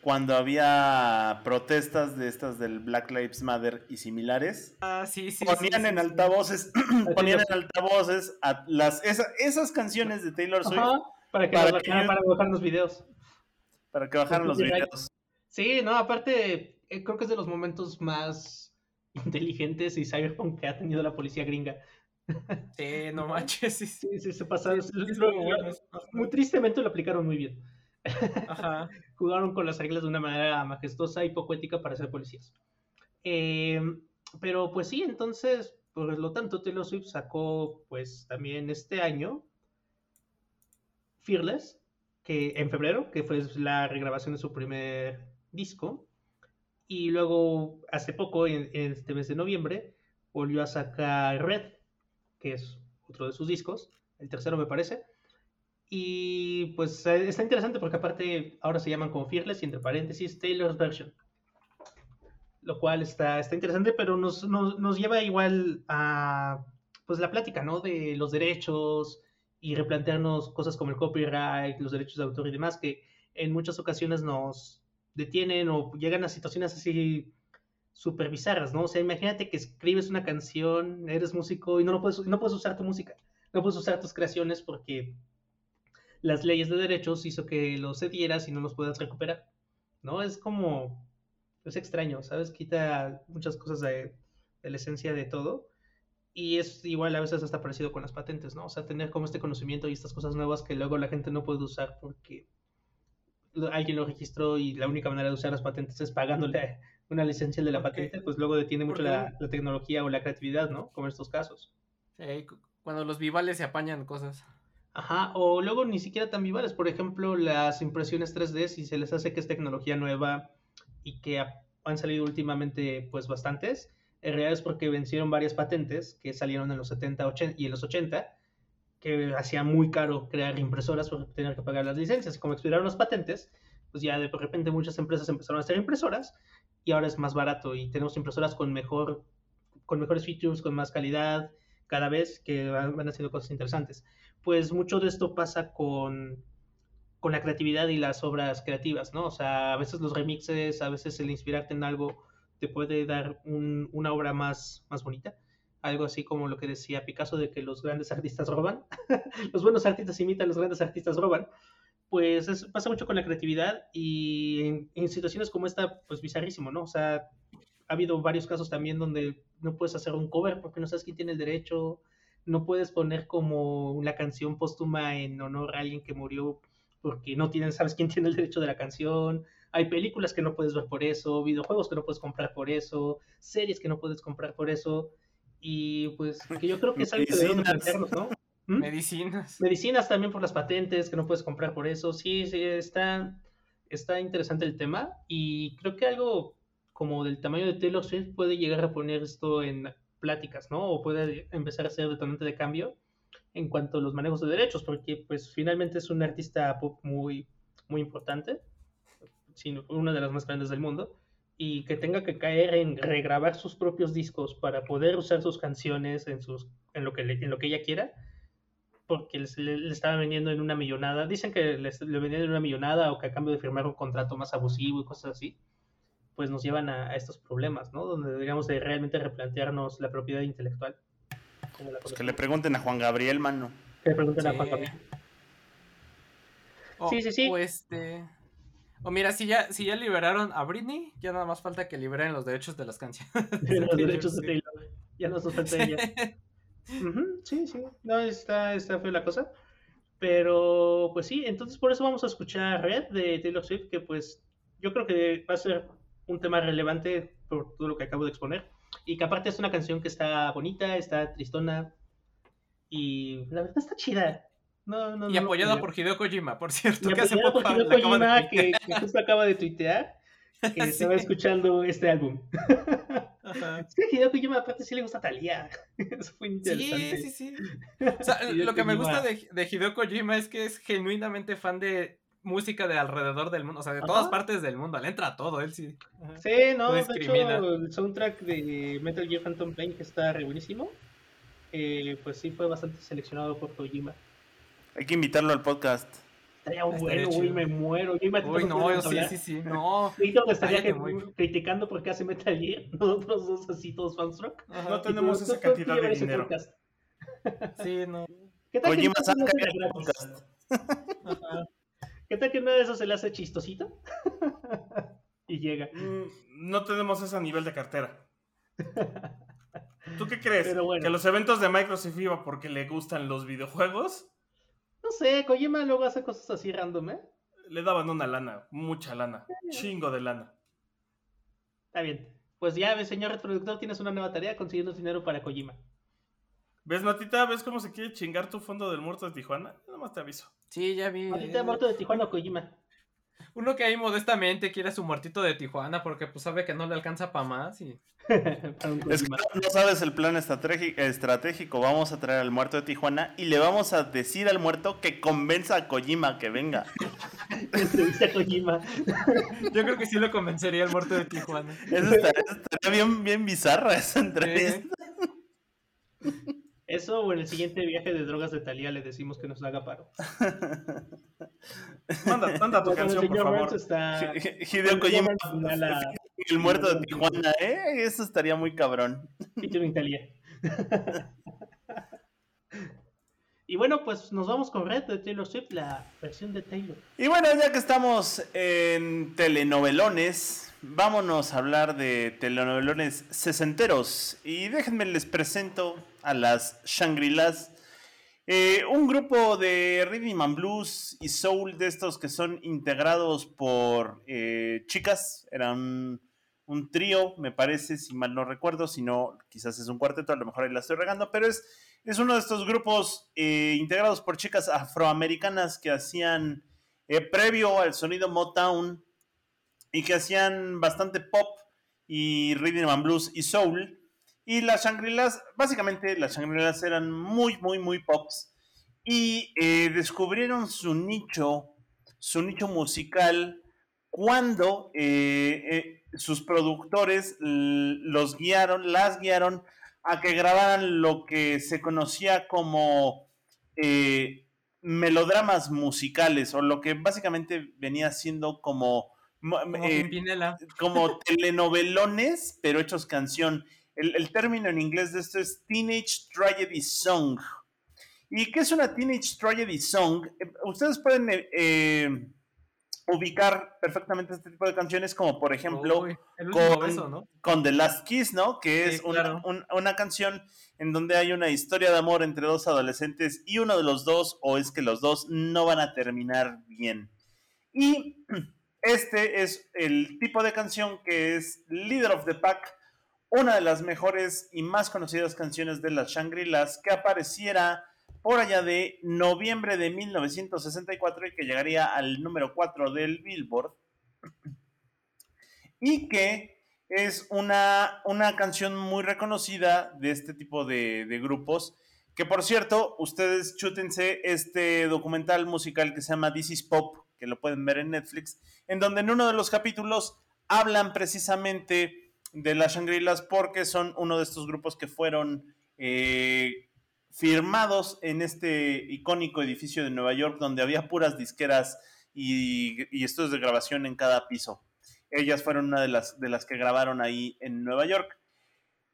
cuando había protestas de estas del Black Lives Matter y similares, Ah, sí, sí. ponían sí, en sí, sí. altavoces, *clears throat* ponían en altavoces a las, esa- esas canciones de Taylor Swift Ajá, para que para los que bajaran, ellos- para bajar los videos. para que bajaran los videos. Sí, no, aparte, eh, creo que es de los momentos más *laughs* inteligentes y cyberpunk que ha tenido la policía gringa. Sí, no manches, sí, sí. Se pasaron. Lo- bueno, muy tristemente lo aplicaron muy bien. Ajá. Jugaron con las reglas de una manera majestuosa y poco ética para ser policías. Eh, pero pues sí, entonces, por lo tanto, Taylor Swift sacó pues también este año Fearless, que en febrero, que fue la regrabación de su primer disco. Y luego, hace poco, en, en este mes de noviembre, volvió a sacar Red, que es otro de sus discos, el tercero me parece. Y pues eh, está interesante porque aparte ahora se llaman como Fearless y entre paréntesis Taylor's Version. Lo cual está, está interesante, pero nos, nos, nos lleva igual a pues la plática, ¿no? De los derechos y replantearnos cosas como el copyright, los derechos de autor y demás, que en muchas ocasiones nos detienen o llegan a situaciones así súper bizarras, ¿no? O sea, imagínate que escribes una canción, eres músico y no, lo puedes, no puedes usar tu música, no puedes usar tus creaciones porque las leyes de derechos hizo que los cedieras y no los puedas recuperar, ¿no? Es como, es extraño, ¿sabes? Quita muchas cosas de, de la esencia de todo. Y es igual a veces hasta parecido con las patentes, ¿no? O sea, tener como este conocimiento y estas cosas nuevas que luego la gente no puede usar porque alguien lo registró y la única manera de usar las patentes es pagándole *laughs* una licencia de la Porque- patente, pues luego detiene mucho la, la tecnología o la creatividad, ¿no? Como en estos casos. Sí, cu- cuando los vivales se apañan cosas. Ajá, o luego ni siquiera tan vivales, por ejemplo, las impresiones 3D, si se les hace que es tecnología nueva y que ha- han salido últimamente pues bastantes, En realidad es porque vencieron varias patentes que salieron en los 70 80, y en los 80 que hacía muy caro crear impresoras por tener que pagar las licencias. Como expiraron las patentes, pues ya de repente muchas empresas empezaron a hacer impresoras y ahora es más barato y tenemos impresoras con mejor con mejores features, con más calidad, cada vez que van haciendo cosas interesantes. Pues mucho de esto pasa con, con la creatividad y las obras creativas, ¿no? O sea, a veces los remixes, a veces el inspirarte en algo te puede dar un, una obra más, más bonita. Algo así como lo que decía Picasso de que los grandes artistas roban. *laughs* los buenos artistas imitan, los grandes artistas roban. Pues es, pasa mucho con la creatividad y en, en situaciones como esta, pues bizarrísimo, ¿no? O sea, ha habido varios casos también donde no puedes hacer un cover porque no sabes quién tiene el derecho, no puedes poner como una canción póstuma en honor a alguien que murió porque no tienen, sabes quién tiene el derecho de la canción. Hay películas que no puedes ver por eso, videojuegos que no puedes comprar por eso, series que no puedes comprar por eso. Y pues que yo creo que es algo que debemos plantearnos, ¿no? ¿Mm? Medicinas. Medicinas también por las patentes que no puedes comprar por eso. Sí, sí, está, está interesante el tema. Y creo que algo como del tamaño de Taylor Swift puede llegar a poner esto en pláticas, ¿no? O puede empezar a ser detonante de cambio en cuanto a los manejos de derechos, porque pues finalmente es un artista pop muy, muy importante, sino una de las más grandes del mundo, y que tenga que caer en regrabar sus propios discos para poder usar sus canciones en, sus, en, lo, que le- en lo que ella quiera, porque le, le estaban vendiendo en una millonada, dicen que les- le vendían en una millonada o que a cambio de firmar un contrato más abusivo y cosas así, pues nos llevan a, a estos problemas, ¿no? Donde deberíamos de realmente replantearnos la propiedad intelectual. Pues que le pregunten a Juan Gabriel, mano. Que le pregunten a Sí. Juan Gabriel. O, Sí, sí, sí. O este. O mira, si ya, si ya liberaron a Britney, ya nada más falta que liberen los derechos de las canciones. *laughs* de los *laughs* derechos de. Taylor. Ya nos falta ella. Sí, sí. No, está, está fue la cosa. Pero, pues sí, entonces por eso vamos a escuchar Red de Taylor Swift, que pues yo creo que va a ser un tema relevante por todo lo que acabo de exponer. Y que aparte es una canción que está bonita, está tristona. Y la verdad está chida. No, no, Y no apoyada por Hideo Kojima, por cierto, Y que hace poco por Hideo acaba de Kojima, que, que justo acaba de tuitear que *laughs* Sí. estaba escuchando este álbum. Ajá. *laughs* Es que Hideo Kojima aparte sí le gusta Talía. *laughs* Eso fue Sí, interesante. sí, sí. O sea, lo que me gusta Kojima. de, de Hideo Kojima es que es genuinamente fan de música de alrededor del mundo, o sea, de todas Ajá. partes del mundo. Le entra a todo, él sí. Ajá. Sí, no, No de hecho, el soundtrack de Metal Gear Phantom Pain, que está re buenísimo, eh, pues sí fue bastante seleccionado por Kojima. Hay que invitarlo al podcast. Estaría bueno, chido. me muero. Yo Uy, no, podemos sí, sí, sí, no. *laughs* Víctor estaría que- muy- *laughs* criticando porque hace Metal Gear, *laughs* nosotros dos así todos fanstroke. Ajá. No tenemos esa cantidad de dinero. Sí, no. ¿Qué tal, Kojima saca el podcast. Ajá. ¿Qué tal que uno de esos se le hace chistosito? *laughs* y llega. Mm, No tenemos ese nivel de cartera. ¿Tú qué crees? Bueno. ¿Que los eventos de Microsoft iba porque le gustan los videojuegos? No sé, Kojima luego hace cosas así random, ¿eh? Le daban una lana, mucha lana, chingo de lana. Está bien. Pues ya, señor reproductor, tienes una nueva tarea, consiguiendo dinero para Kojima. ¿Ves, Matita? ¿Ves cómo se quiere chingar tu fondo del muerto de Tijuana? Nada más te aviso. Sí, ya vi. Ahorita muerto de Tijuana o Kojima. Uno que ahí modestamente quiere su muertito de Tijuana porque pues sabe que no le alcanza para más y... *laughs* Es que no sabes el plan estratégico. Vamos a traer al muerto de Tijuana y le vamos a decir al muerto que convenza a Kojima que venga. *laughs* A Kojima. *laughs* Yo creo que sí lo convencería el muerto de Tijuana. Eso estaría, eso estaría bien, bien bizarra esa entrevista. Eso o en el siguiente viaje de drogas de Talía le decimos que nos haga paro. *laughs* Manda, manda tu canción, por señor favor. Está... Hideo Kojima, el muerto de Tijuana, ¿eh? Eso estaría muy cabrón. featuring Thalía. *laughs* y bueno, pues nos vamos con Red de Taylor Swift, la versión de Taylor. Y bueno, ya que estamos en telenovelones, vámonos a hablar de telenovelones sesenteros. Y déjenme les presento a las Shangri-Las. Eh, un grupo de rhythm and blues y soul de estos que son integrados por eh, chicas. Eran un trío, me parece, si mal no recuerdo. Si no, quizás es un cuarteto, a lo mejor ahí la estoy regando. Pero es, es uno de estos grupos eh, integrados por chicas afroamericanas que hacían previo al sonido Motown y que hacían bastante pop y rhythm and blues y soul. Y las Shangri-Las, básicamente las Shangri-Las eran muy, muy, muy pops. Y eh, descubrieron su nicho, su nicho musical, cuando eh, eh, sus productores los guiaron, las guiaron a que grabaran lo que se conocía como melodramas musicales, o lo que básicamente venía siendo como, mo- Como como telenovelones, pero hechos canción. El, el término en inglés de esto es Teenage Tragedy Song. ¿Y qué es una Teenage Tragedy Song? Eh, Ustedes pueden eh, eh, ubicar perfectamente este tipo de canciones, como por ejemplo Uy, con- beso, ¿no? con The Last Kiss, ¿no? Que Sí, es una, claro. un- una canción en donde hay una historia de amor entre dos adolescentes y uno de los dos, o es que los dos no van a terminar bien. Y *clears throat* este es el tipo de canción que es Leader of the Pack, una de las mejores y más conocidas canciones de las Shangri-Las que apareciera por allá de noviembre de 1964 y que llegaría al número 4 del Billboard. Y que es una, una canción muy reconocida de este tipo de, de grupos. Que por cierto, ustedes chútense este documental musical que se llama This is Pop, que lo pueden ver en Netflix, en donde en uno de los capítulos hablan precisamente de las Shangri-Las porque son uno de estos grupos que fueron eh, firmados en este icónico edificio de Nueva York donde había puras disqueras y, y estudios de grabación en cada piso. Ellas fueron una de las, de las que grabaron ahí en Nueva York.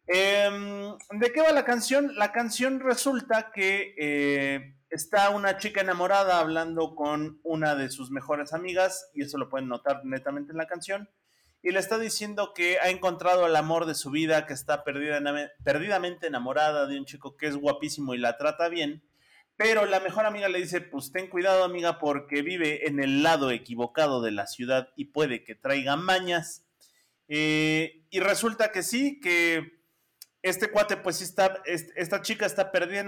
Em, ¿De qué va la canción? La canción resulta que eh, está una chica enamorada hablando con una de sus mejores amigas, y eso lo pueden notar netamente en la canción, y le está diciendo que ha encontrado el amor de su vida, que está perdida- perdidamente enamorada de un chico que es guapísimo y la trata bien, pero la mejor amiga le dice, pues ten cuidado amiga porque vive en el lado equivocado de la ciudad y puede que traiga mañas. Eh, y resulta que sí, que este cuate, pues sí está, es- esta chica está perdida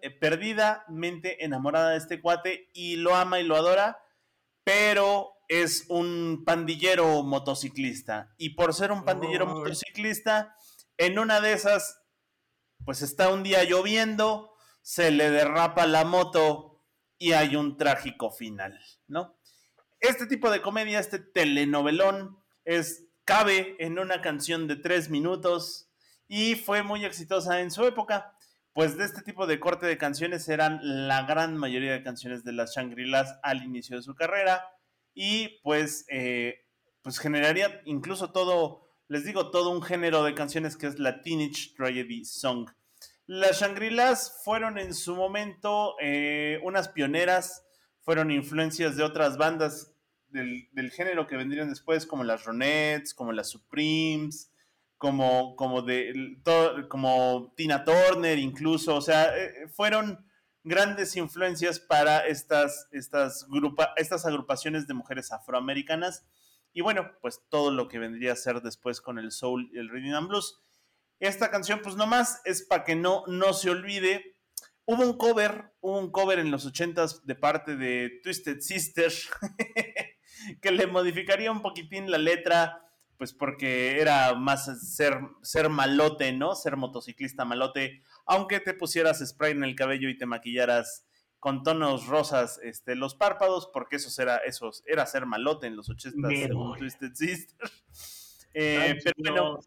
eh, perdidamente enamorada de este cuate y lo ama y lo adora, pero es un pandillero motociclista. Y por ser un pandillero motociclista, en una de esas, pues está un día lloviendo, se le derrapa la moto y hay un trágico final, ¿no? Este tipo de comedia, este telenovelón, es, cabe en una canción de tres minutos y fue muy exitosa en su época. Pues de este tipo de corte de canciones eran la gran mayoría de canciones de las Shangri-Las al inicio de su carrera y pues, eh, pues generaría incluso todo, les digo, todo un género de canciones que es la Teenage Tragedy Song. Las Shangri-Las fueron en su momento eh, unas pioneras, fueron influencias de otras bandas del, del género que vendrían después, como las Ronettes, como las Supremes, como, como, de, como Tina Turner incluso, o sea, eh, fueron grandes influencias para estas, estas, grupa, estas agrupaciones de mujeres afroamericanas y bueno, pues todo lo que vendría a ser después con el soul y el rhythm and blues. Esta canción, pues nomás es para que no, no se olvide. Hubo un cover, hubo un cover en los ochentas de parte de Twisted Sister *laughs* que le modificaría un poquitín la letra, pues porque era más ser, ser malote, ¿no? Ser motociclista malote, aunque te pusieras spray en el cabello y te maquillaras con tonos rosas este, los párpados, porque eso era, eso era ser malote en los ochentas Me según voy. Twisted Sister. *laughs* Eh, pero bueno,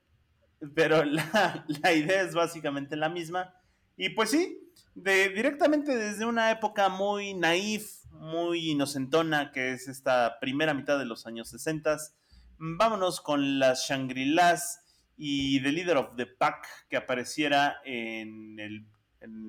pero la, *laughs* la idea es básicamente la misma. Y pues sí, de, directamente desde una época muy naif, muy inocentona, que es esta primera mitad de los años 60, vámonos con las Shangri-Las y The Leader of the Pack, que apareciera en, el,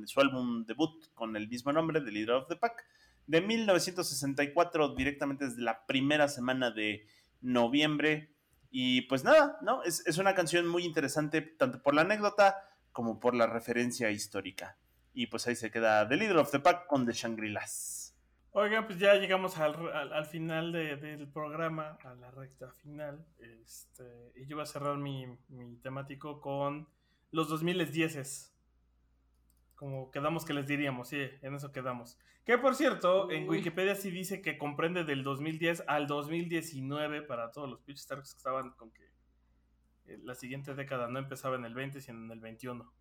su álbum debut con el mismo nombre, The Leader of the Pack, de 1964, directamente desde la primera semana de noviembre. Y pues nada, ¿no? Es, es, una canción muy interesante, tanto por la anécdota como por la referencia histórica. Y pues ahí se queda The Leader of the Pack con The Shangri-Las. Oigan, pues ya llegamos al, al, al final de, del programa, a la recta final. Este, y yo voy a cerrar mi, mi temático con los 2010 como quedamos que les diríamos, sí, en eso quedamos. Que por cierto, Uy. en Wikipedia sí dice que comprende del 2010 al 2019 para todos los pitch que estaban con que eh, la siguiente década no empezaba en el 20, sino en el 21.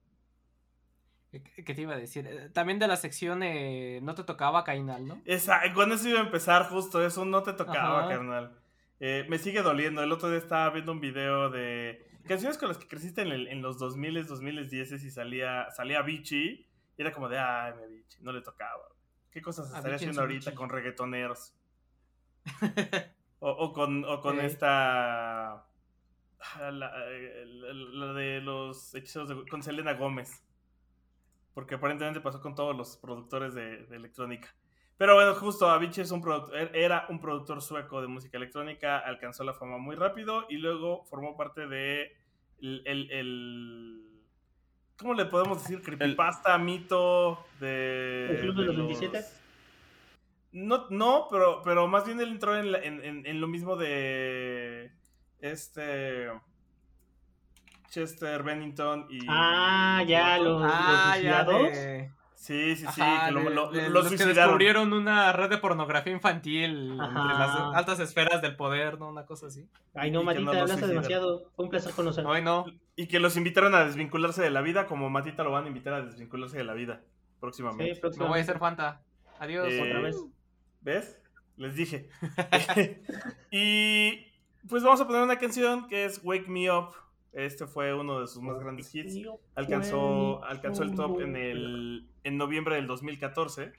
¿Qué te iba a decir? Eh, También de la sección eh, no te tocaba Cainal, ¿no? Esa, con eso iba a empezar justo, eso no te tocaba, Ajá. carnal. Eh, me sigue doliendo. El otro día estaba viendo un video de canciones con las que creciste en, el- en los 2000, 2010 y salía, salía Vichy. Y era como de, ay, mi Vichy, no le tocaba. ¿Qué cosas estaría haciendo ahorita Vichy. con reggaetoneros? *laughs* o, o con, o con esta... ah, La, la- la de los hechiceros de- con Selena Gómez. Porque aparentemente pasó con todos los productores de, de electrónica. Pero bueno, justo Avicii es un productor, era un productor sueco de música electrónica, alcanzó la fama muy rápido y luego formó parte de el, el- el- ¿cómo le podemos decir? Creepypasta, mito de... ¿El Club de los 27? No, no, pero, pero más bien él entró en, la- en- en- en lo mismo de este Chester Bennington y... Ah, ya, los, Ah, los ya suicidados. de... Sí, sí, sí, Ajá, que lo, de- lo- de lo los que suicidaron. descubrieron una red de pornografía infantil entre las altas esferas del poder, ¿no? Una cosa así. Ay, no, no Matita, los hablaste suicidaron. demasiado. Fue un placer conocer. Ay, no. Y que los invitaron a desvincularse de la vida, como Matita lo van a invitar a desvincularse de la vida Sí, próximamente. Me voy a próximamente. hacer Fanta. Adiós. Eh, Otra vez. ¿Ves? Les dije. *laughs* *laughs* y pues vamos a poner una canción que es Wake Me Up. Este fue uno de sus más grandes hits. Alcanzó, alcanzó el top en el en noviembre del 2014.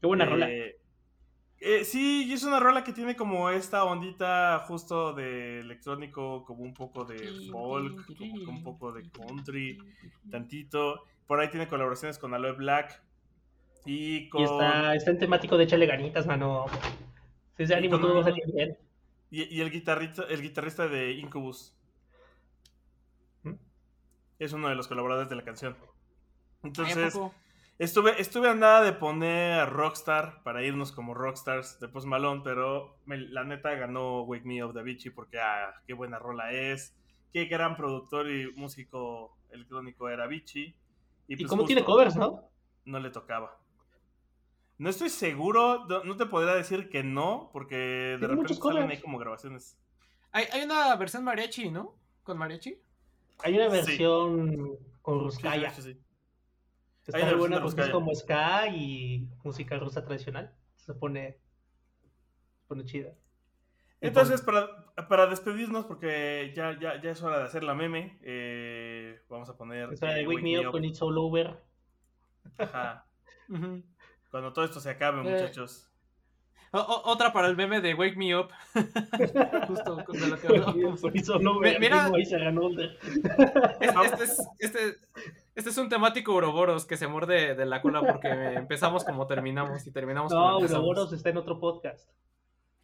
Qué buena Eh, rola. eh, sí, y es una rola que tiene como esta ondita justo de electrónico, como un poco de folk, como un poco de country, tantito. Por ahí tiene colaboraciones con Aloe Black y con... Y está, está en temático de échale ganitas, mano. Si ese Y ánimo con todo va a salir bien. Y, y el, guitarrista, el guitarrista de Incubus. Es uno de los colaboradores de la canción. Ay, ¿a Entonces, estuve, estuve a nada de poner a Rockstar para irnos como Rockstars de Post Malone, pero me- la neta ganó Wake Me Up de Avicii porque, ah, qué buena rola es. Qué gran productor y músico electrónico era Avicii. Y pues como tiene justo covers, ¿no? No le tocaba. No estoy seguro, no, te podría decir que no, porque de Tiene repente salen ahí como grabaciones. Hay, hay una versión mariachi, ¿no? ¿Con mariachi? Hay una Sí. versión con Ruskaya. sí, sí. Hay Está una muy buena porque es como ska y música rusa tradicional. Se pone, se pone chida. Entonces, para, para despedirnos, porque ya, ya, ya es hora de hacer la meme, eh, vamos a poner... pon- esa de eh, Wake Me Up con It's All Over. Ajá. *laughs* Cuando todo esto se acabe, Eh. muchachos. O- o- otra para el meme de Wake Me Up. *laughs* Justo de lo que All Over. Mi- mira- mismo ahí se ganó el- Este, este es, este, este es un temático Ouroboros que se muerde de la cola porque empezamos como terminamos y terminamos como No, empezamos. Ouroboros está en otro podcast.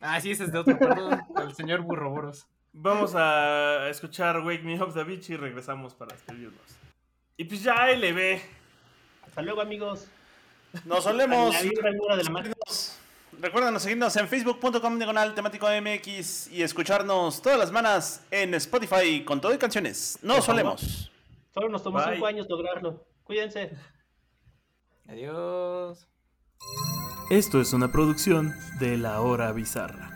Ah, sí, ese es de otro, perdón. El señor Burroboros. Vamos a escuchar Wake Me Up de Avicii y regresamos para despedirnos. Y pues ya LB. Hasta luego, amigos. Nos solemos. La de la. Recuerden seguirnos en facebook.com diagonal temático MX y escucharnos todas las semanas en Spotify con todo y canciones. Favor. solemos. Solo nos tomó Bye. cinco años lograrlo. Cuídense. Adiós. Esto es una producción de La Hora Bizarra.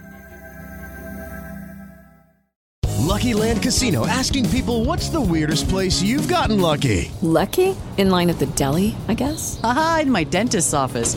Lucky Land Casino asking people what's the weirdest place you've gotten lucky? Lucky? In line at the deli, I guess? Aha, in my dentist's office.